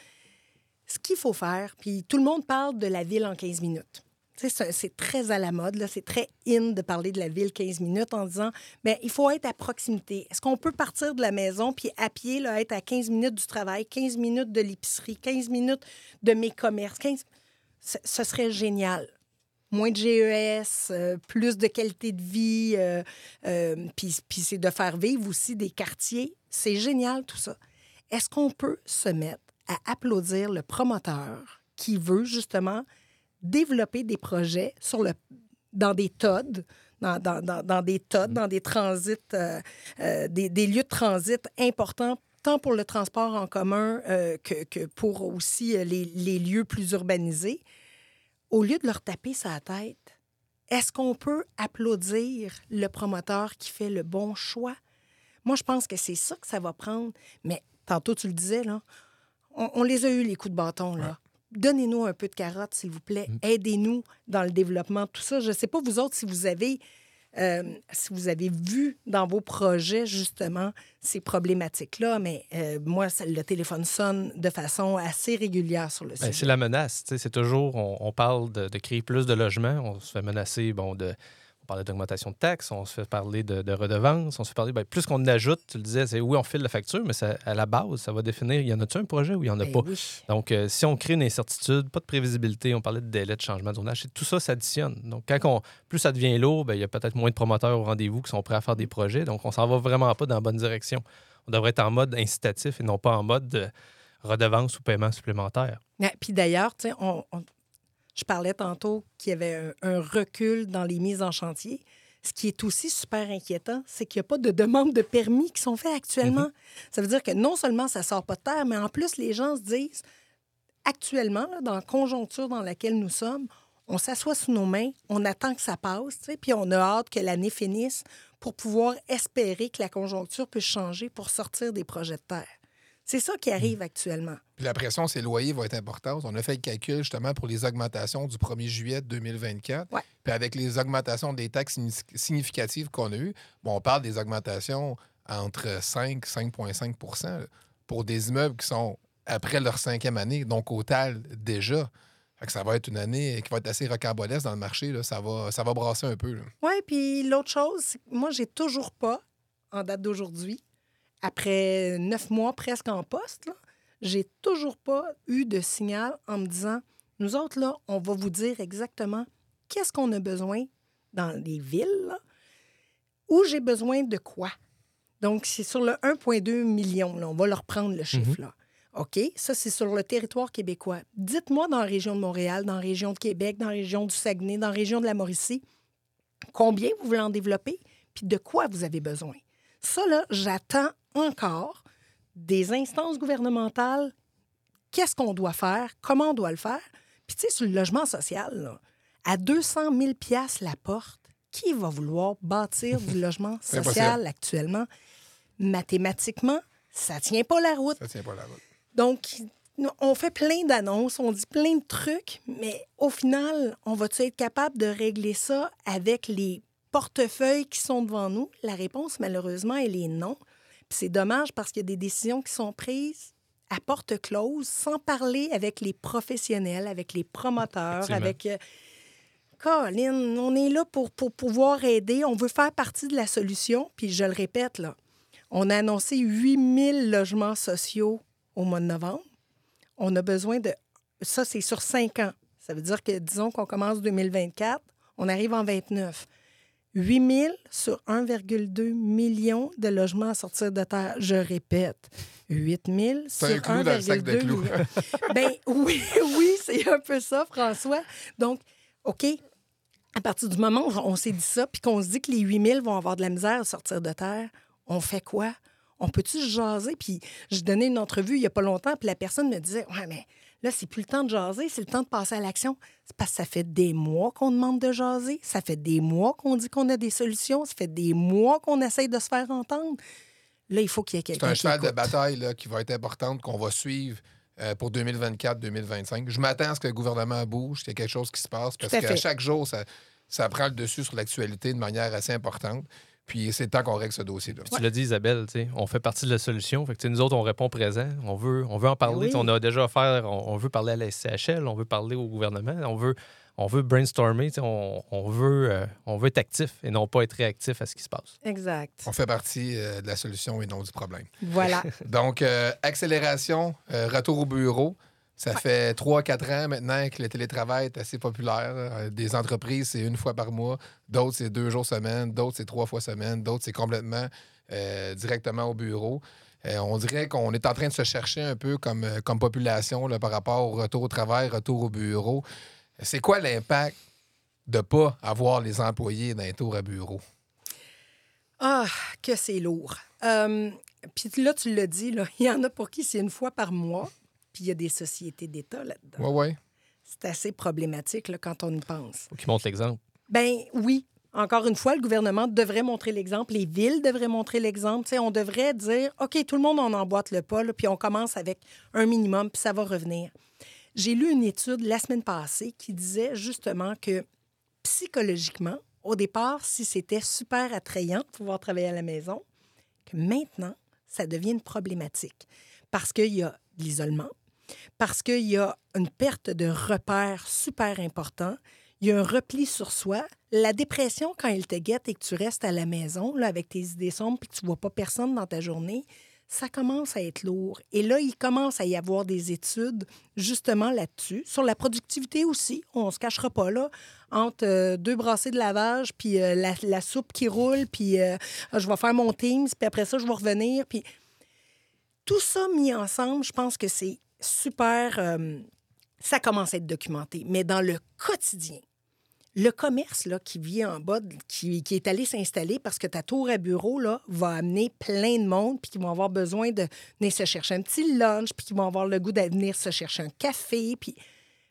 ce qu'il faut faire, puis tout le monde parle de la ville en 15 minutes. C'est très à la mode, là. c'est très in de parler de la ville 15 minutes en disant ben il faut être à proximité. Est-ce qu'on peut partir de la maison puis à pied, là, être à 15 minutes du travail, 15 minutes de l'épicerie, 15 minutes de mes commerces? 15... Ce, serait génial moins de GES, euh, plus de qualité de vie, euh, euh, puis c'est de faire vivre aussi des quartiers. C'est génial tout ça. Est-ce qu'on peut se mettre à applaudir le promoteur qui veut justement développer des projets dans des TOD, dans, des TOD, dans des transits, euh, euh, des, lieux de transit importants tant pour le transport en commun euh, que, pour aussi les, les lieux plus urbanisés? Au lieu de leur taper sa tête, est-ce qu'on peut applaudir le promoteur qui fait le bon choix? Moi, je pense que c'est ça que ça va prendre. Mais tantôt, tu le disais, là, on, on les a eu, les coups de bâton, là. Donnez-nous un peu de carotte, s'il vous plaît. Aidez-nous dans le développement de tout ça. Je ne sais pas, vous autres, si vous avez euh, si vous avez vu dans vos projets, justement, ces problématiques-là. Mais euh, moi, le téléphone sonne de façon assez régulière sur le Ben, sujet. c'est la menace. tu sais, C'est toujours, on, on parle de, de créer plus de logements. On se fait menacer, bon, de, on parlait d'augmentation de taxes, on se fait parler de, de redevances, on se fait parler, ben, plus qu'on ajoute, tu le disais, c'est oui, on file la facture, mais ça- à la base, ça va définir, y en a-tu un projet ou il n'y en a Ben pas? oui. Donc, euh, si on crée une incertitude, pas de prévisibilité, on parlait de délai de changement de zonage, tout ça s'additionne. Donc, quand on, plus ça devient lourd, ben, il y a peut-être moins de promoteurs au rendez-vous qui sont prêts à faire des projets. Donc, on s'en va vraiment pas dans la bonne direction. On devrait être en mode incitatif et non pas en mode de redevance ou paiement supplémentaire. Puis d'ailleurs, tu sais, on- on- je parlais tantôt qu'il y avait un, un recul dans les mises en chantier. Ce qui est aussi super inquiétant, c'est qu'il n'y a pas de demandes de permis qui sont faites actuellement. Ça veut dire que non seulement ça sort pas de terre, mais en plus, les gens se disent, actuellement, là, dans la conjoncture dans laquelle nous sommes, on s'assoit sous nos mains, on attend que ça passe, puis on a hâte que l'année finisse pour pouvoir espérer que la conjoncture puisse changer pour sortir des projets de terre. C'est ça qui arrive actuellement. Puis la pression sur les loyers va être importante. On a fait le calcul justement pour les augmentations du 1er juillet 2024. Ouais. Puis avec les augmentations des taxes signi- significatives qu'on a eues, bon, on parle des augmentations entre 5 5,5 là, pour des immeubles qui sont après leur cinquième année, donc au total déjà. Fait que ça va être une année qui va être assez rocambolesque dans le marché. là. Ça, va, ça va brasser un peu. Oui, puis l'autre chose, c'est que moi, j'ai toujours pas, en date d'aujourd'hui, après neuf mois presque en poste, j'ai toujours pas eu de signal en me disant nous autres, là, on va vous dire exactement qu'est-ce qu'on a besoin dans les villes, là, où j'ai besoin de quoi. Donc, c'est sur le 1,2 million, là, on va leur prendre le chiffre, là. OK, ça, c'est sur le territoire québécois. Dites-moi dans la région de Montréal, dans la région de Québec, dans la région du Saguenay, dans la région de la Mauricie, combien vous voulez en développer, puis de quoi vous avez besoin? Ça, là, j'attends encore des instances gouvernementales. Qu'est-ce qu'on doit faire? Comment on doit le faire? Puis, tu sais, sur le logement social, là, à 200 000 la porte, qui va vouloir bâtir du logement social actuellement? Mathématiquement, ça tient pas la route. Ça tient pas la route. Donc, on fait plein d'annonces, on dit plein de trucs, mais au final, on va-tu être capable de régler ça avec les portefeuilles qui sont devant nous? La réponse, malheureusement, elle est non. C'est dommage parce qu'il y a des décisions qui sont prises à porte close, sans parler avec les professionnels, avec les promoteurs, avec... euh, Colin, on est là pour, pour pouvoir aider. On veut faire partie de la solution. Puis je le répète, là, on a annoncé 8000 logements sociaux au mois de novembre. On a besoin de... Ça, c'est sur cinq ans. Ça veut dire que, disons qu'on commence 2024, on arrive en 29. 8 000 sur 1,2 million de logements à sortir de terre. Je répète, 8 000 sur C'est un clou dans le sac de 1,2 clous. million. ben oui, oui, c'est un peu ça, François. Donc, OK, à partir du moment où on s'est dit ça, puis qu'on se dit que les 8 000 vont avoir de la misère à sortir de terre, on fait quoi? On peut-tu se jaser? Puis je donnais une entrevue il n'y a pas longtemps, puis la personne me disait Ouais, mais là, c'est plus le temps de jaser, c'est le temps de passer à l'action. C'est parce que ça fait des mois qu'on demande de jaser, ça fait des mois qu'on dit qu'on a des solutions, ça fait des mois qu'on essaye de se faire entendre. Là, il faut qu'il y ait C'est quelqu'un un qui cheval de bataille là, qui va être importante, qu'on va suivre euh, pour 2024-2025. Je m'attends à ce que le gouvernement bouge, qu'il y ait quelque chose qui se passe, parce qu'à chaque jour, ça, ça prend le dessus sur l'actualité de manière assez importante. Puis c'est le temps qu'on règle ce dossier-là. Tu l'as dit, Isabelle, tu sais, on fait partie de la solution. Fait que, nous autres, on répond présent. On veut, on veut en parler. Oui. Tu sais, On a déjà affaire, on, on veut parler à la SCHL, on veut parler au gouvernement, on veut, on veut brainstormer, tu sais, on, on veut, euh, on veut être actif et non pas être réactif à ce qui se passe. Exact. On fait partie euh, de la solution et non du problème. Voilà. Donc, euh, accélération, euh, retour au bureau. Ça fait 3-4 ans maintenant que le télétravail est assez populaire. Euh, Des entreprises, c'est une fois par mois. D'autres, c'est deux jours semaine. D'autres, c'est trois fois semaine. D'autres, c'est complètement euh, directement au bureau. Euh, on dirait qu'on est en train de se chercher un peu comme, comme population là, par rapport au retour au travail, retour au bureau. C'est quoi l'impact de ne pas avoir les employés d'un tour à bureau? Ah, que c'est lourd. Euh, puis là, tu l'as dit, là, il y en a pour qui c'est une fois par mois, puis il y a des sociétés d'État là-dedans. Oui, oui. C'est assez problématique là, quand on y pense. Faut qu'ils montrent l'exemple. Ben oui. Encore une fois, le gouvernement devrait montrer l'exemple, les villes devraient montrer l'exemple. Tu sais, on devrait dire, OK, tout le monde en emboîte le pas, là, puis on commence avec un minimum, puis ça va revenir. J'ai lu une étude la semaine passée qui disait justement que psychologiquement, au départ, si c'était super attrayant de pouvoir travailler à la maison, que maintenant, ça devient une problématique. Parce qu'il y a l'isolement, parce qu'il y a une perte de repères super important, il y a un repli sur soi. La dépression, quand elle te guette et que tu restes à la maison là, avec tes idées sombres et que tu ne vois pas personne dans ta journée, ça commence à être lourd. Et là, il commence à y avoir des études justement là-dessus, sur la productivité aussi. On ne se cachera pas là, entre euh, deux brassées de lavage, puis euh, la, la soupe qui roule, puis euh, je vais faire mon Teams, puis après ça, je vais revenir. Puis tout ça mis ensemble, je pense que c'est super... euh, ça commence à être documenté. Mais dans le quotidien, le commerce là, qui vit en bas, qui, qui est allé s'installer parce que ta tour à bureau là, va amener plein de monde, puis qui vont avoir besoin de venir se chercher un petit lunch, puis qui vont avoir le goût de venir se chercher un café. Puis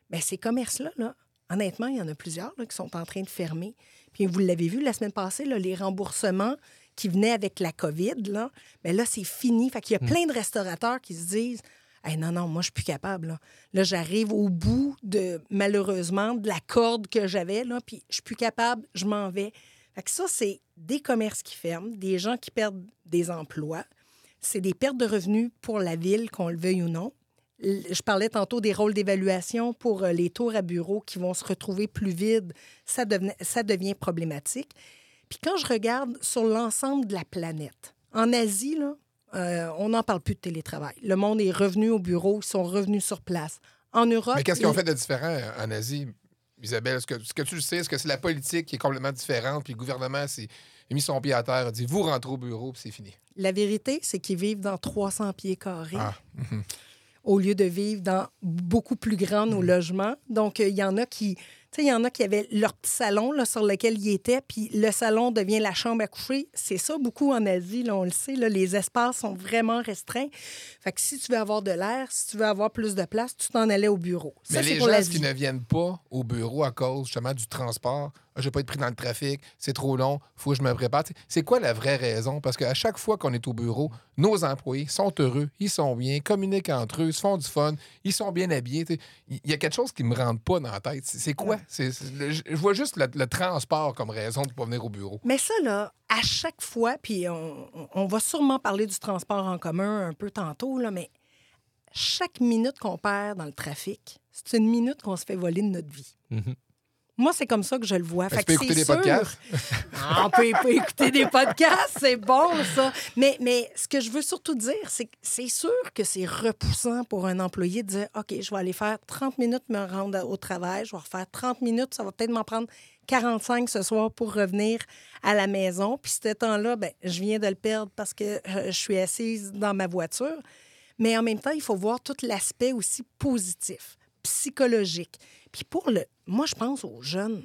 ben, ces commerces-là, là, honnêtement, il y en a plusieurs là, qui sont en train de fermer. Puis vous l'avez vu la semaine passée, là, les remboursements qui venaient avec la COVID, là, ben là, c'est fini. Fait qu'il y a plein de restaurateurs qui se disent Hey, non, non, moi, je suis plus capable. Là, Là, j'arrive au bout de, malheureusement, de la corde que j'avais, là, puis je suis plus capable, je m'en vais. Fait que ça, c'est des commerces qui ferment, des gens qui perdent des emplois. C'est des pertes de revenus pour la ville, qu'on le veuille ou non. Je parlais tantôt des rôles d'évaluation pour euh, les tours à bureaux qui vont se retrouver plus vides. Ça, devenait- ça devient problématique. Puis quand je regarde sur l'ensemble de la planète, en Asie, là, euh, on n'en parle plus de télétravail. Le monde est revenu au bureau, ils sont revenus sur place. En Europe. Mais qu'est-ce qu'ils ont fait de différent euh, en Asie, Isabelle? Est-ce que, tu le sais? Est-ce que c'est la politique qui est complètement différente? Puis le gouvernement s'est a mis son pied à terre, a dit vous rentrez au bureau, puis c'est fini? La vérité, c'est qu'ils vivent dans 300 pieds carrés. Ah. mhm. au lieu de vivre dans beaucoup plus grand nos logements. Donc, euh, il y en a qui, tu sais, il y en a qui avaient leur petit salon là, sur lequel ils étaient, puis le salon devient la chambre à coucher. C'est ça beaucoup en Asie, là, on le sait. Là, les espaces sont vraiment restreints. Fait que si tu veux avoir de l'air, si tu veux avoir plus de place, tu t'en allais au bureau. Ça, Mais les pour gens qui ne viennent pas au bureau à cause justement du transport, ah, je vais pas être pris dans le trafic, c'est trop long, faut que je me prépare. C'est quoi la vraie raison? Parce qu'à chaque fois qu'on est au bureau, nos employés sont heureux, ils sont bien, communiquent entre eux, ils se font du fun, ils sont bien habillés. Il y a quelque chose qui me rentre pas dans la tête. C'est c'est quoi? C'est- c'est- le- je vois juste le, le transport comme raison de ne pas venir au bureau. Mais ça, là, à chaque fois, puis on, on va sûrement parler du transport en commun un peu tantôt, là, mais chaque minute qu'on perd dans le trafic, c'est une minute qu'on se fait voler de notre vie. Mhm. Moi, c'est comme ça que je le vois. Fait tu peux que écouter des sûr- podcasts. Ah, on peut, peut écouter des podcasts, c'est bon, ça. Mais, mais ce que je veux surtout dire, c'est que c'est sûr que c'est repoussant pour un employé de dire OK, je vais aller faire 30 minutes me rendre au travail, je vais refaire 30 minutes, ça va peut-être m'en prendre 45 ce soir pour revenir à la maison. Puis ce temps-là, ben, je viens de le perdre parce que euh, je suis assise dans ma voiture. Mais en même temps, il faut voir tout l'aspect aussi positif, psychologique. Puis pour le. Moi, je pense aux jeunes.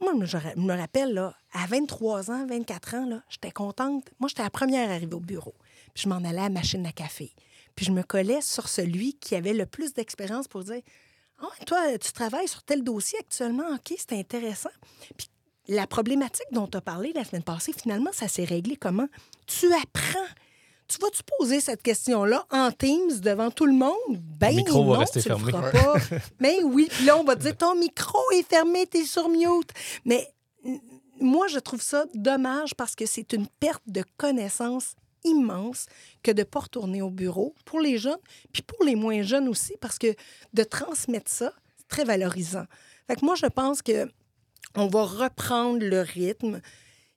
Moi, je me rappelle, là, à 23 ans, 24 ans, j'étais contente. Moi, j'étais la première arrivée au bureau. Puis je m'en allais à la machine à café. Puis je me collais sur celui qui avait le plus d'expérience pour dire Ah, toi, tu travailles sur tel dossier actuellement. OK, c'est intéressant. Puis la problématique dont tu as parlé la semaine passée, finalement, ça s'est réglé comment? Tu apprends. Tu vas-tu poser cette question-là en Teams devant tout le monde? Ben Le micro va non, rester tu le fermé. feras pas. Mais oui, puis là, on va te dire ton micro est fermé, t'es sur mute. Mais moi, je trouve ça dommage parce que c'est une perte de connaissances immense que de ne pas retourner au bureau pour les jeunes, puis pour les moins jeunes aussi, parce que de transmettre ça, c'est très valorisant. Fait que moi, je pense que on va reprendre le rythme.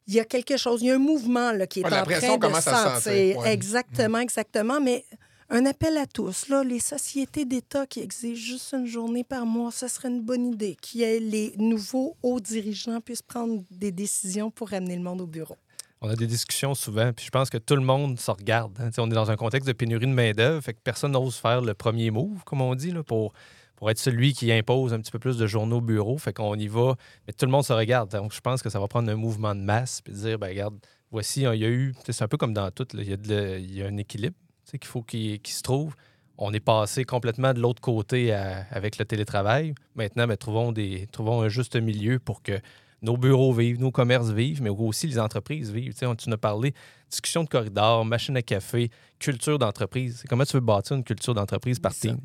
Il y a quelque chose, il y a un mouvement là, qui est en train de commence à se sentir. sentir, ouais. Exactement, exactement. Mais un appel à tous, là, les sociétés d'État qui exigent juste une journée par mois, ce serait une bonne idée. Que les nouveaux hauts dirigeants puissent prendre des décisions pour ramener le monde au bureau. On a des discussions souvent, puis je pense que tout le monde se regarde. hein. On est dans un contexte de pénurie de main-d'œuvre, fait que personne n'ose faire le premier move, comme on dit, là, pour, pour être celui qui impose un petit peu plus de journaux au bureau. Fait qu'on y va, mais tout le monde se regarde. Donc je pense que ça va prendre un mouvement de masse, puis dire, ben regarde, voici, hein, il y a eu, c'est un peu comme dans tout, là, il y, a de il y a un équilibre qu'il faut qu'il se trouve. On est passé complètement de l'autre côté à- avec le télétravail. Maintenant, ben, trouvons, des, trouvons un juste milieu pour que nos bureaux vivent, nos commerces vivent, mais aussi les entreprises vivent. Tu sais, on- tu as parlé discussion de corridor, machine à café, culture d'entreprise. Comment tu veux bâtir une culture d'entreprise par. Teams?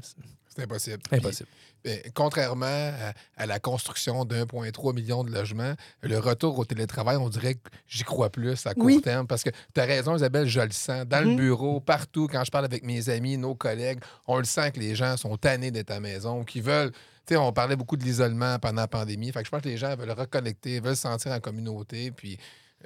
C'est impossible. Impossible. Puis, ben, contrairement à, à la construction d'1,3 million de logements, le retour au télétravail, on dirait que j'y crois plus à court Oui. terme. Parce que tu as raison, Isabelle, je le sens. Dans le Mhm. bureau, partout, quand je parle avec mes amis, nos collègues, on le sent que les gens sont tannés d'être à la maison, qu'ils veulent. Tu sais, on parlait beaucoup de l'isolement pendant la pandémie. Fait que je pense que les gens veulent reconnecter, veulent se sentir en communauté. Puis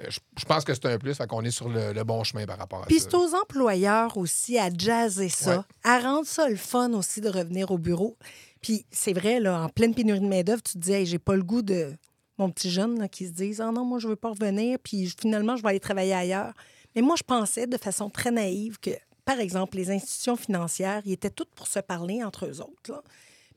je, je pense que c'est un plus. Qu'on est sur le, le bon chemin par rapport à Puis ça. c'est aux employeurs aussi à jazzer ça, Ouais. à rendre ça le fun aussi de revenir au bureau. Puis c'est vrai, là, en pleine pénurie de main-d'œuvre, tu te dis, Hey, j'ai pas le goût de mon petit jeune là, qui se dise, ah non, moi, je veux pas revenir, puis finalement, je vais aller travailler ailleurs. Mais moi, je pensais de façon très naïve que, par exemple, les institutions financières, ils étaient toutes pour se parler entre eux autres, là,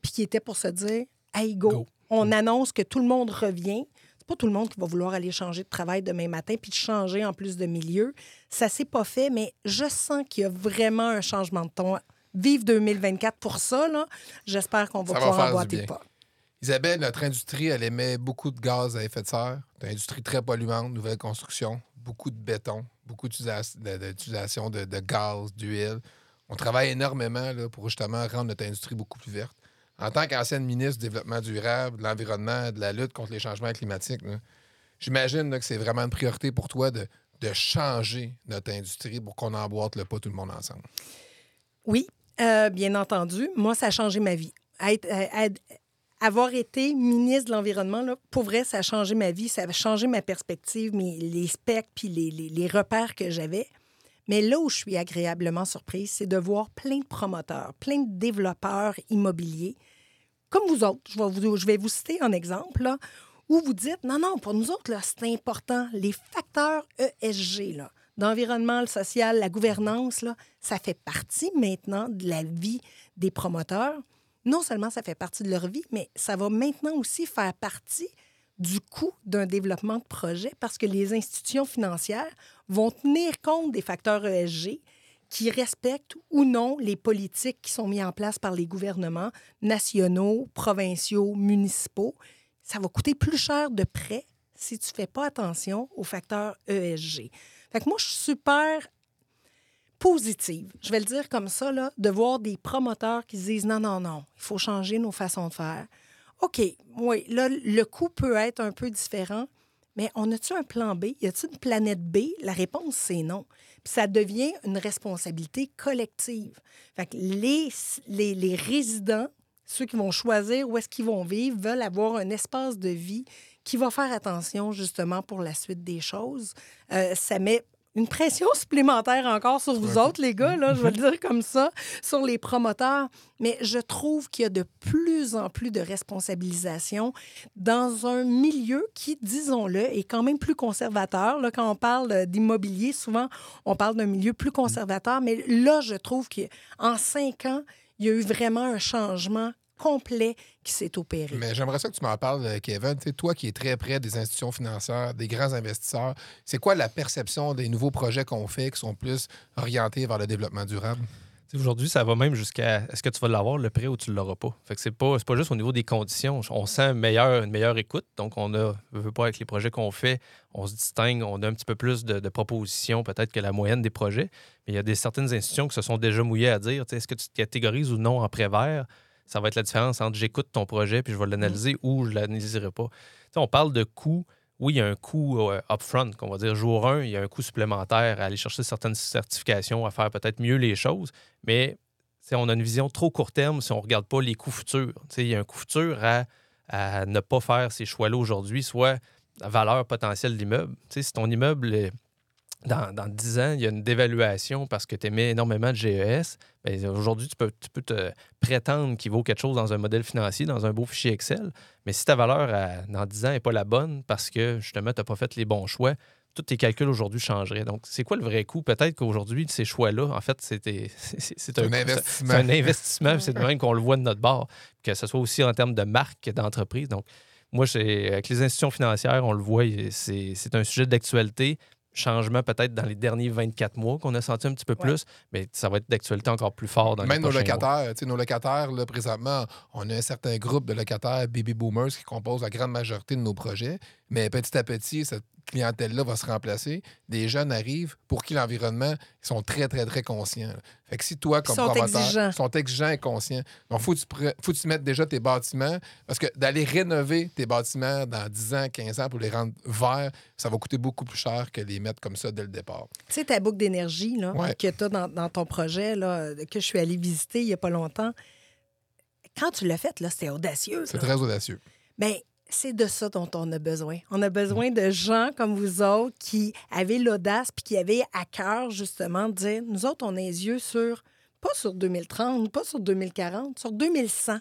puis qui étaient pour se dire, hey, go, Go. on annonce que tout le monde revient. C'est pas tout le monde qui va vouloir aller changer de travail demain matin puis de changer en plus de milieu. Ça s'est pas fait, mais je sens qu'il y a vraiment un changement de ton. Vive 2024 pour ça, là. J'espère qu'on va Ça va pouvoir emboîter pas. Isabelle, notre industrie, elle émet beaucoup de gaz à effet de serre. C'est une industrie très polluante, nouvelle construction, beaucoup de béton, beaucoup de- d'utilisation de, de gaz, d'huile. On travaille énormément là, pour justement rendre notre industrie beaucoup plus verte. En tant qu'ancienne ministre du Développement durable, de l'Environnement, de la lutte contre les changements climatiques, j'imagine que c'est vraiment une priorité pour toi de, changer notre industrie pour qu'on emboîte le pas tout le monde ensemble. Oui, euh, bien entendu. Moi, ça a changé ma vie. Euh, avoir été ministre de l'Environnement, pour vrai, ça a changé ma vie. Ça a changé ma perspective, les specs puis les, les- les repères que j'avais. Mais là où je suis agréablement surprise, c'est de voir plein de promoteurs, plein de développeurs immobiliers, comme vous autres. Je vais vous, citer un exemple, où vous dites, non, non, pour nous autres, c'est important. Les facteurs ESG, là, d'environnement, le social, la gouvernance, là, ça fait partie maintenant de la vie des promoteurs. Non seulement ça fait partie de leur vie, mais ça va maintenant aussi faire partie du coût d'un développement de projet parce que les institutions financières vont tenir compte des facteurs ESG qui respectent ou non les politiques qui sont mises en place par les gouvernements nationaux, provinciaux, municipaux. Ça va coûter plus cher de près si tu ne fais pas attention aux facteurs ESG. Fait que moi, je suis super positive, je vais le dire comme ça, là, de voir des promoteurs qui se disent non, non, non, il faut changer nos façons de faire. OK, oui, là, le coût peut être un peu différent, mais on a-tu un plan B? Y a-t-il une planète B? La réponse, c'est non. Puis ça devient une responsabilité collective. Fait que les, les, les résidents, ceux qui vont choisir où est-ce qu'ils vont vivre, veulent avoir un espace de vie qui va faire attention justement pour la suite des choses. Euh, ça met une pression supplémentaire encore sur vous autres, les gars, là, je vais le dire comme ça, sur les promoteurs. Mais je trouve qu'il y a de plus en plus de responsabilisation dans un milieu qui, disons-le, est quand même plus conservateur. Là, quand on parle d'immobilier, souvent, on parle d'un milieu plus conservateur. Mais là, je trouve qu'en cinq ans, il y a eu vraiment un changement complet qui s'est opéré. Mais j'aimerais ça que tu m'en parles, euh, Kevin. Tu sais, toi qui es très près des institutions financières, des grands investisseurs, c'est quoi la perception des nouveaux projets qu'on fait qui sont plus orientés vers le développement durable? Aujourd'hui, ça va même jusqu'à est-ce que tu vas l'avoir le prêt ou tu ne l'auras pas? Fait que c'est pas, c'est pas juste au niveau des conditions. On sent un meilleur, une meilleure écoute. Donc, on a, veut, veut pas avec les projets qu'on fait, on se distingue, on a un petit peu plus de, de propositions peut-être que la moyenne des projets. Mais il y a des certaines institutions qui se sont déjà mouillées à dire est-ce que tu te catégorises ou non en prêt vert? Ça va être la différence entre j'écoute ton projet puis je vais l'analyser ou je ne l'analyserai pas. On parle de coûts oui, il y a un coût euh, upfront, qu'on va dire jour 1, il y a un coût supplémentaire à aller chercher certaines certifications, à faire peut-être mieux les choses, mais on a une vision trop court terme si on ne regarde pas les coûts futurs. Il y a un coût futur à, à ne pas faire ces choix-là aujourd'hui, soit la valeur potentielle de l'immeuble. Si ton immeuble, est- dans, dans 10 ans, il y a une dévaluation parce que tu émets énormément de GES, aujourd'hui, tu peux, tu peux te prétendre qu'il vaut quelque chose dans un modèle financier, dans un beau fichier Excel. Mais si ta valeur à- dans 10 ans n'est pas la bonne parce que justement, tu n'as pas fait les bons choix, tous tes calculs aujourd'hui changeraient. Donc, c'est quoi le vrai coût? Peut-être qu'aujourd'hui, ces choix-là, en fait, c'est un investissement. C'est un investissement, c'est de même qu'on le voit de notre bord, que ce soit aussi en termes de marque que d'entreprise. Donc, moi, avec les institutions financières, on le voit, c'est un sujet d'actualité. Changement peut-être dans les derniers 24 mois qu'on a senti un petit peu Ouais. plus, mais ça va être d'actualité encore plus fort dans les Même nos locataires, tu sais, nos locataires, là, présentement, on a un certain groupe de locataires baby boomers qui composent la grande majorité de nos projets. Mais petit à petit, cette clientèle-là va se remplacer. Des jeunes arrivent pour qui l'environnement, ils sont très, très, très conscients. Fait que si toi, comme sont promoteur, exigeants. sont exigeants et conscients, donc faut que tu, pre- faut que tu mettes déjà tes bâtiments, parce que d'aller rénover tes bâtiments dans 10 ans, 15 ans pour les rendre verts, ça va coûter beaucoup plus cher que les mettre comme ça dès le départ. Tu sais, ta boucle d'énergie là, Ouais. que tu as dans, dans ton projet, là, que je suis allée visiter il n'y a pas longtemps, quand tu l'as fait, là, c'était audacieux. C'est très audacieux. Bien, c'est de ça dont on a besoin. On a besoin de gens comme vous autres qui avaient l'audace puis qui avaient à cœur, justement, de dire nous autres, on a les yeux sur, pas sur 2030, pas sur 2040, sur 2100,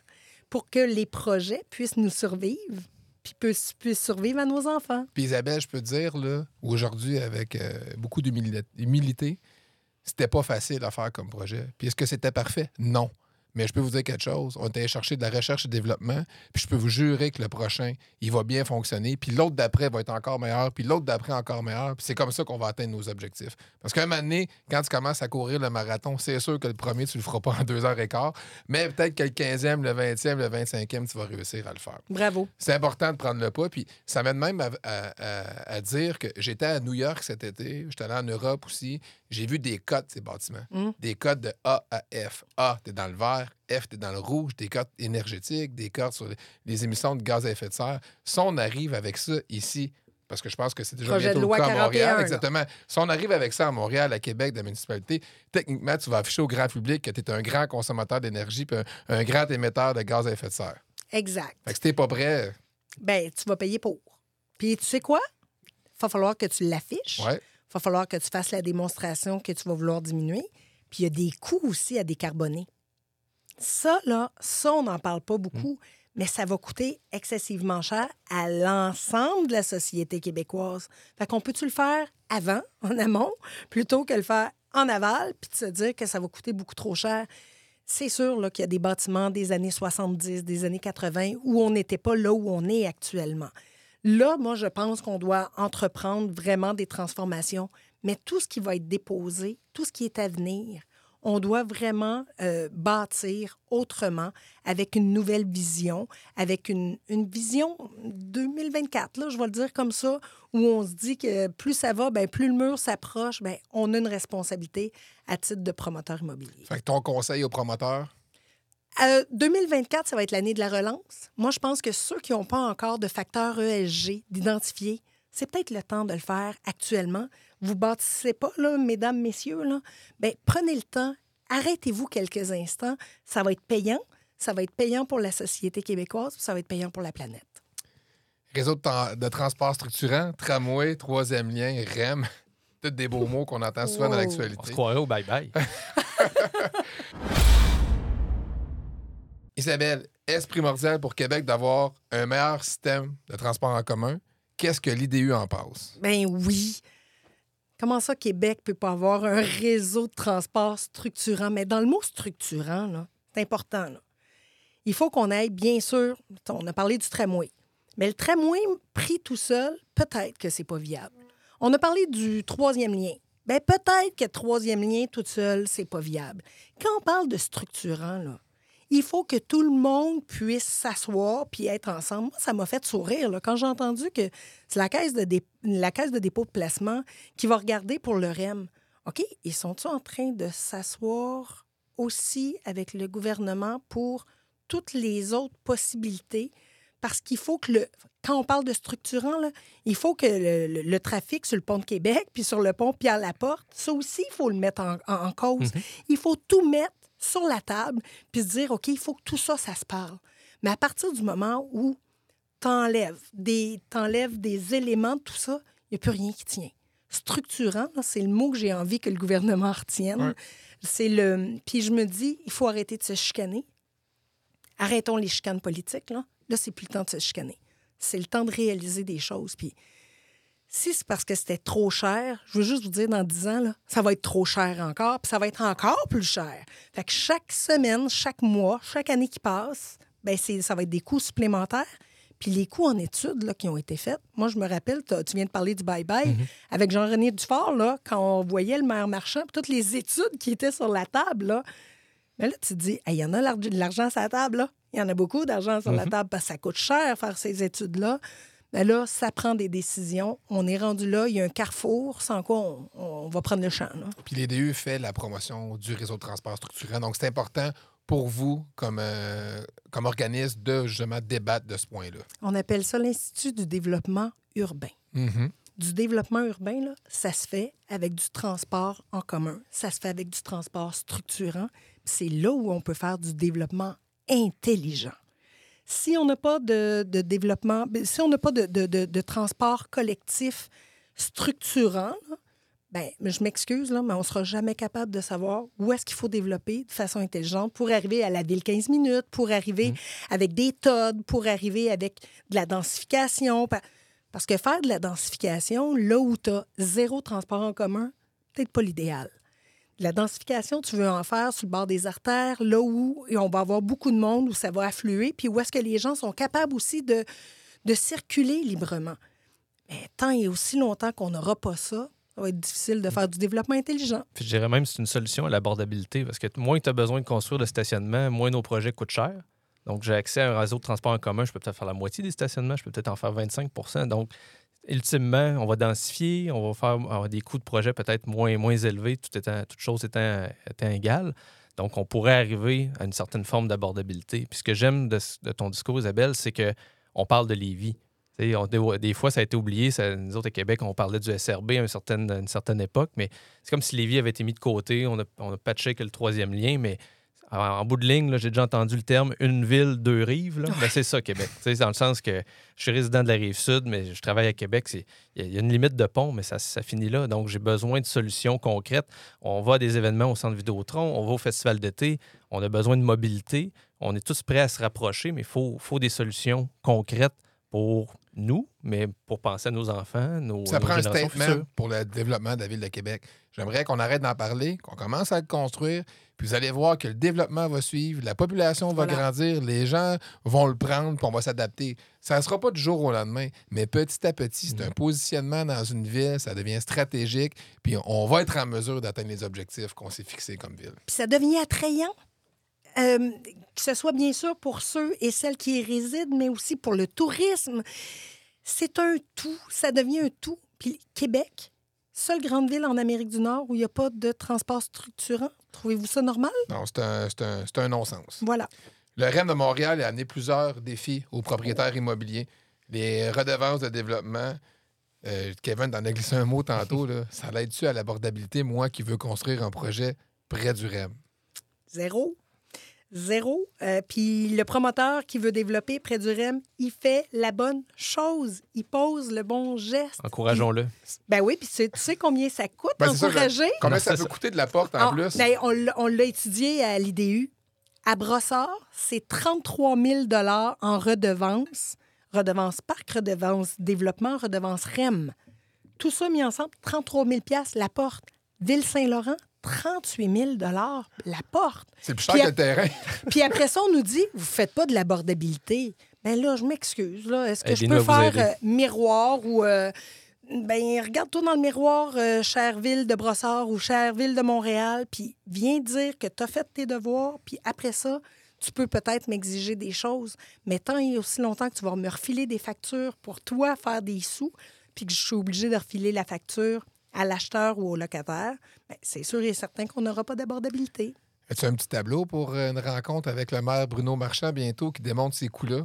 pour que les projets puissent nous survivre puis puissent, survivre à nos enfants. Puis Isabelle, je peux te dire, là, aujourd'hui, avec euh, beaucoup d'humili- d'humilité, c'était pas facile à faire comme projet. Puis est-ce que c'était parfait? Non. Mais je peux vous dire quelque chose. On est allé chercher de la recherche et développement. Puis je peux vous jurer que le prochain, il va bien fonctionner. Puis l'autre d'après va être encore meilleur. Puis l'autre d'après encore meilleur. Puis c'est comme ça qu'on va atteindre nos objectifs. Parce qu'un moment donné, quand tu commences à courir le marathon, c'est sûr que le premier, tu le feras pas en deux heures et quart. Mais peut-être que le 15e, le 20e, le 25e, tu vas réussir à le faire. Bravo. C'est important de prendre le pas. Puis ça m'aide même à, à- à- à dire que j'étais à New York cet été, j'étais allé en Europe aussi. J'ai vu des codes de ces bâtiments. Mm. Des codes de A à F. A, t'es dans le vert. F, t'es dans le rouge. Des codes énergétiques, des codes sur les, émissions de gaz à effet de serre. Si on arrive avec ça ici, parce que je pense que c'est déjà Projet bientôt le cas à 41, Montréal. là. Exactement. Si on arrive avec ça à Montréal, à Québec, de la municipalité, techniquement, tu vas afficher au grand public que tu es un grand consommateur d'énergie puis un, un grand émetteur de gaz à effet de serre. Exact. Fait que si t'es pas prêt, ben tu vas payer pour. Puis tu sais quoi? Il va falloir que tu l'affiches. ouais. Il va falloir que tu fasses la démonstration que tu vas vouloir diminuer. Puis il y a des coûts aussi à décarboner. Ça, là, ça, on n'en parle pas beaucoup, mais ça va coûter excessivement cher à l'ensemble de la société québécoise. Fait qu'on peut-tu le faire avant, en amont, plutôt que le faire en aval, puis de se dire que ça va coûter beaucoup trop cher? C'est sûr là, qu'il y a des bâtiments des années 70, des années 80 où on n'était pas là où on est actuellement. Là, moi, je pense qu'on doit entreprendre vraiment des transformations, mais tout ce qui va être déposé, tout ce qui est à venir, on doit vraiment euh, bâtir autrement, avec une nouvelle vision, avec une, une vision 2024, là, je vais le dire comme ça, où on se dit que plus ça va, ben, plus le mur s'approche, ben, on a une responsabilité à titre de promoteur immobilier. Fait que ton conseil aux promoteurs, Euh, 2024, ça va être l'année de la relance. Moi, je pense que ceux qui n'ont pas encore de facteur ESG d'identifier, c'est peut-être le temps de le faire actuellement. Vous bâtissez pas, là, mesdames, messieurs, là. Ben, prenez le temps, arrêtez-vous quelques instants. Ça va être payant. Ça va être payant pour la société québécoise, ça va être payant pour la planète? réseau de, tra- de transport structurant, tramway, troisième lien, REM, tous des beaux mots qu'on entend souvent dans Wow. On se l'actualité. croirait au bye-bye. Isabelle, est-ce primordial pour Québec d'avoir un meilleur système de transport en commun? Qu'est-ce que l'IDU en passe? Ben oui. Comment ça, Québec peut pas avoir un réseau de transport structurant? Mais dans le mot structurant, c'est important. Il faut qu'on aille, bien sûr, on a parlé du tramway. Mais le tramway, pris tout seul, peut-être que c'est pas viable. On a parlé du troisième lien. Ben peut-être que le troisième lien tout seul, c'est pas viable. Quand on parle de structurant, il faut que tout le monde puisse s'asseoir puis être ensemble. Moi, ça m'a fait sourire là, quand j'ai entendu que c'est la caisse de dé- la caisse de dépôt de placement qui va regarder pour le REM. OK, ils sont-ils en train de s'asseoir aussi avec le gouvernement pour toutes les autres possibilités? Parce qu'il faut que le. Quand on parle de structurant, là, il faut que le, le- le trafic sur le pont de Québec, puis sur le pont Pierre-Laporte, ça aussi, il faut le mettre en, en- en cause. Il faut tout mettre sur la table, puis se dire, OK, il faut que tout ça, ça se parle. Mais à partir du moment où t'enlèves des, t'enlèves des éléments de tout ça, il n'y a plus rien qui tient. Structurant, c'est le mot que j'ai envie que le gouvernement retienne. Ouais. C'est le. Puis je me dis, il faut arrêter de se chicaner. Arrêtons les chicanes politiques. Là, là c'est plus le temps de se chicaner. C'est le temps de réaliser des choses. Puis si c'est parce que c'était trop cher, je veux juste vous dire, dans 10 ans, là, ça va être trop cher encore, puis ça va être encore plus cher. Fait que chaque semaine, chaque mois, chaque année qui passe, ben ça va être des coûts supplémentaires. Puis les coûts en études là, qui ont été faits, moi, je me rappelle, tu viens de parler du bye-bye avec Jean-René Dufort, là, quand on voyait le maire marchand, puis toutes les études qui étaient sur la table, là. Mais là, tu te dis, Hey, il y en a de l'argent sur la table, là. Il y en a beaucoup d'argent sur la table parce que ça coûte cher faire ces études-là. Ben là, ça prend des décisions. On est rendu là, il y a un carrefour, sans quoi on, on va prendre le champ. là. Puis l'EDU fait la promotion du réseau de transport structurant. Donc, c'est important pour vous, comme, euh, comme organisme, de justement débattre de ce point-là. On appelle ça l'Institut du développement urbain. Mhm. Du développement urbain, là, ça se fait avec du transport en commun, ça se fait avec du transport structurant. C'est là où on peut faire du développement intelligent. Si on n'a pas de, de développement, ben, si on n'a pas de, de- de- de transport collectif structurant, là, ben, je m'excuse, là, mais on ne sera jamais capable de savoir où est-ce qu'il faut développer de façon intelligente pour arriver à la ville 15 minutes, pour arriver avec des TOD, pour arriver avec de la densification. Pa- Parce que faire de la densification, là où tu as zéro transport en commun, peut-être pas l'idéal. La densification, tu veux en faire sur le bord des artères, là où on va avoir beaucoup de monde, où ça va affluer, puis où est-ce que les gens sont capables aussi de, de circuler librement. Mais tant et aussi longtemps qu'on n'aura pas ça, ça va être difficile de faire du développement intelligent. Puis je dirais même que c'est une solution à l'abordabilité parce que moins tu as besoin de construire de stationnement, moins nos projets coûtent cher. Donc, j'ai accès à un réseau de transport en commun, je peux peut-être faire la moitié des stationnements, je peux peut-être en faire 25 Donc, ultimement, on va densifier, on va faire avoir des coûts de projet peut-être moins, moins élevés, tout étant, toute chose étant, étant égale. Donc, on pourrait arriver à une certaine forme d'abordabilité. Puis ce que j'aime de, ton discours, Isabelle, c'est que on parle de Lévis. Des, fois, ça a été oublié. nous autres, à Québec, on parlait du SRB à une certaine, à une certaine époque, mais c'est comme si Lévis avait été mis de côté. On a, on a patché que le troisième lien, mais en, bout de ligne, j'ai déjà entendu le terme une ville, deux rives. Ben, c'est ça, Québec. Tu sais, dans le sens que je suis résident de la rive sud, mais je travaille à Québec. Il y, a- il y a une limite de pont, mais ça, ça finit là. Donc, j'ai besoin de solutions concrètes. On va à des événements au centre Vidéotron, on va au festival d'été, on a besoin de mobilité. On est tous prêts à se rapprocher, mais il faut, faut des solutions concrètes pour nous, mais pour penser à nos enfants, nos, Ça nos prend un statement futures. pour le développement de la ville de Québec. J'aimerais qu'on arrête d'en parler, qu'on commence à le construire, puis vous allez voir que le développement va suivre, la population va Voilà. grandir, les gens vont le prendre, puis on va s'adapter. Ça ne sera pas du jour au lendemain, mais petit à petit, c'est un positionnement dans une ville, ça devient stratégique, puis on va être en mesure d'atteindre les objectifs qu'on s'est fixés comme ville. Puis ça devient attrayant. Euh, que ce soit bien sûr pour ceux et celles qui y résident, mais aussi pour le tourisme. C'est un tout. Ça devient un tout. Puis Québec, seule grande ville en Amérique du Nord où il n'y a pas de transport structurant. Trouvez-vous ça normal? Non, c'est un, un- un non-sens. Voilà. Le REM de Montréal a amené plusieurs défis aux propriétaires immobiliers. Les redevances de développement, euh, Kevin t'en a glissé un mot tantôt, là, ça l'aide-tu à l'abordabilité, moi qui veux construire un projet près du REM? Zéro. Zéro. Euh, Puis le promoteur qui veut développer près du REM, il fait la bonne chose. Il pose le bon geste. Encourageons-le. Ben oui, puis tu sais- tu sais combien ça coûte Ben, ça, encourager? Combien ça peut coûter de la porte en Ah, plus? ben, on l'a- on l'a étudié à l'IDU. À Brossard, c'est 33 000 en redevances. Redevance parc, redevance développement, redevance REM. Tout ça mis ensemble, 33 000 la porte. Ville-Saint-Laurent, 38 000 la porte. C'est plus cher Puis que le terrain. Puis après ça, on nous dit, vous faites pas de l'abordabilité. Ben là, je m'excuse. là. Est-ce que je Aidez-nous peux faire euh, miroir ou... euh, ben, regarde-toi dans le miroir, euh, chère ville de Brossard ou chère ville de Montréal, puis viens dire que tu as fait tes devoirs, puis après ça, tu peux peut-être m'exiger des choses, mais tant et aussi longtemps que tu vas me refiler des factures pour toi faire des sous, puis que je suis obligée de refiler la facture à l'acheteur ou au locataire, ben, c'est sûr et certain qu'on n'aura pas d'abordabilité. As-tu un petit tableau pour euh, une rencontre avec le maire Bruno Marchand bientôt qui démontre ces coûts-là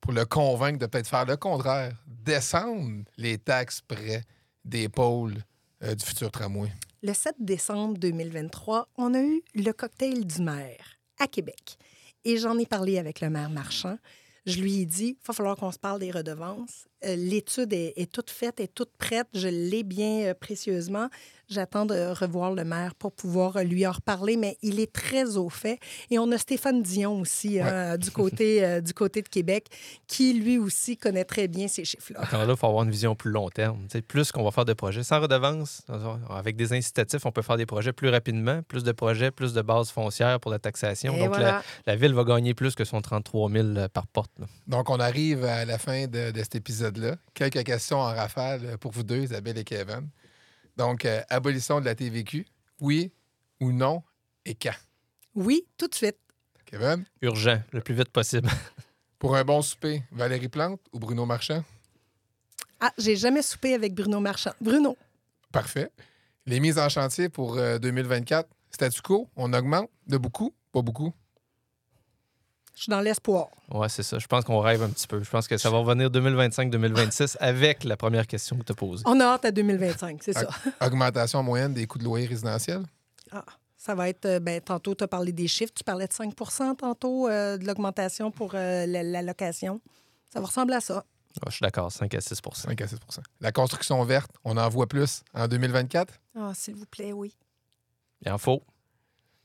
pour le convaincre de peut-être faire le contraire, descendre les taxes près des pôles euh, du futur tramway? Le 7 décembre 2023, on a eu le cocktail du maire à Québec. Et j'en ai parlé avec le maire Marchand. Je lui ai dit, il va falloir qu'on se parle des redevances. Euh, L'étude est, est toute faite, est toute prête. Je l'ai bien euh, précieusement. J'attends de revoir le maire pour pouvoir euh, lui en reparler, mais il est très au fait. Et on a Stéphane Dion aussi, hein, du, côté, euh, du côté de Québec, qui lui aussi connaît très bien ces chiffres-là. Encore là, il faut avoir une vision plus long terme. Plus qu'on va faire de projets sans redevance, avec des incitatifs, on peut faire des projets plus rapidement, plus de projets, plus de bases foncières pour la taxation. Et Donc, voilà. la, la ville va gagner plus que son 33 000 par porte. là. Donc, on arrive à la fin de, de cet épisode-là. Quelques questions en rafale pour vous deux, Isabelle et Kevin. Donc, euh, abolition de la TVQ, oui ou non, et quand? Oui, tout de suite. Kevin, Urgent, le plus vite possible. pour un bon souper, Valérie Plante ou Bruno Marchand? Ah, j'ai jamais soupé avec Bruno Marchand. Bruno. Parfait. Les mises en chantier pour euh, 2024, statu quo, on augmente de beaucoup, pas beaucoup. Je suis dans l'espoir. Ouais, c'est ça. Je pense qu'on rêve un petit peu. Je pense que ça va revenir 2025-2026 avec la première question que tu as posée. On a hâte à 2025, c'est ça. Augmentation moyenne des coûts de loyer résidentiel? Ah, ça va être, euh, ben, tantôt, tu as parlé des chiffres. Tu parlais de 5% tantôt euh, de l'augmentation pour euh, la, la location. Ça va ressembler à ça. Je suis d'accord, 5 à 6% 5 à 6% La construction verte, on en voit plus en 2024. Ah, s'il vous plaît, oui. Il en faut.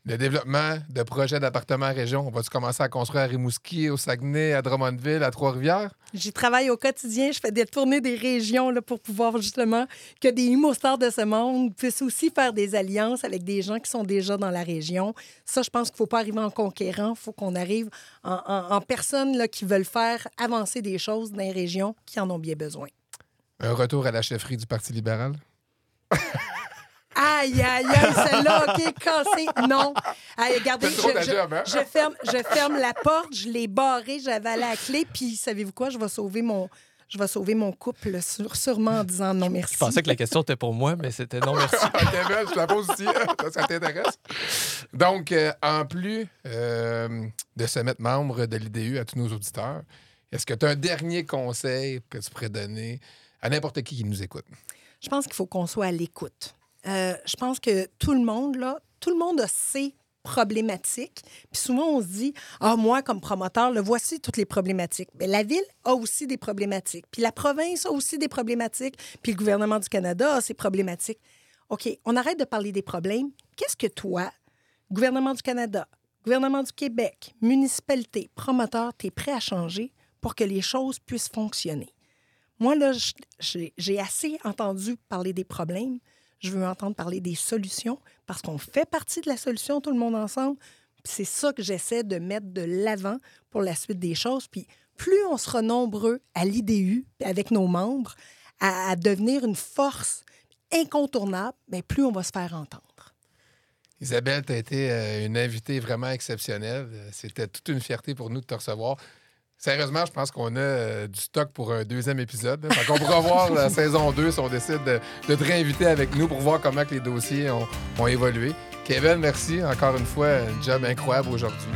Le développement de projets d'appartements région, on va-tu commencer à construire à Rimouski, au Saguenay, à Drummondville, à Trois-Rivières? J'y travaille au quotidien. Je fais des tournées des régions là, pour pouvoir justement que des humo-stars de ce monde puissent aussi faire des alliances avec des gens qui sont déjà dans la région. Ça, je pense qu'il ne faut pas arriver en conquérant. Il faut qu'on arrive en, en- en personnes là, qui veulent faire avancer des choses dans les régions qui en ont bien besoin. Un retour à la chefferie du Parti libéral? Aïe, aïe, aïe, celle-là, OK, cassé. Non. Regardez, je, hein? je ferme, je ferme la porte, je l'ai barrée, j'avais la clé, puis savez-vous quoi? Je vais sauver mon, je vais sauver mon couple, sur- sûrement en disant non merci. Je pensais que la question était pour moi, mais c'était non, merci. Ok, belle, je la pose ici. Ça, ça t'intéresse? Donc, euh, en plus euh, de se mettre membre de l'IDU à tous nos auditeurs, est-ce que tu as un dernier conseil que tu pourrais donner à n'importe qui qui nous écoute? Je pense qu'il faut qu'on soit à l'écoute. Euh, je pense que tout le monde, là, tout le monde a ses problématiques. Puis souvent, on se dit, ah, moi, comme promoteur, le voici toutes les problématiques. Mais la ville a aussi des problématiques. Puis la province a aussi des problématiques. Puis le gouvernement du Canada a ses problématiques. OK, on arrête de parler des problèmes. Qu'est-ce que toi, gouvernement du Canada, gouvernement du Québec, municipalité, promoteur, tu es prêt à changer pour que les choses puissent fonctionner? Moi, là, j'ai assez entendu parler des problèmes. Je veux entendre parler des solutions parce qu'on fait partie de la solution, tout le monde ensemble. C'est ça que j'essaie de mettre de l'avant pour la suite des choses. Puis plus on sera nombreux à l'IDU, avec nos membres, à, devenir une force incontournable, bien, plus on va se faire entendre. Isabelle, tu as été euh, une invitée vraiment exceptionnelle. Euh, C'était toute une fierté pour nous de te recevoir. Sérieusement, je pense qu'on a euh, du stock pour un deuxième épisode. On qu'on pourra voir la saison 2 si on décide de, de te réinviter avec nous pour voir comment que les dossiers ont, ont évolué. Kevin, merci encore une fois. Un job incroyable aujourd'hui.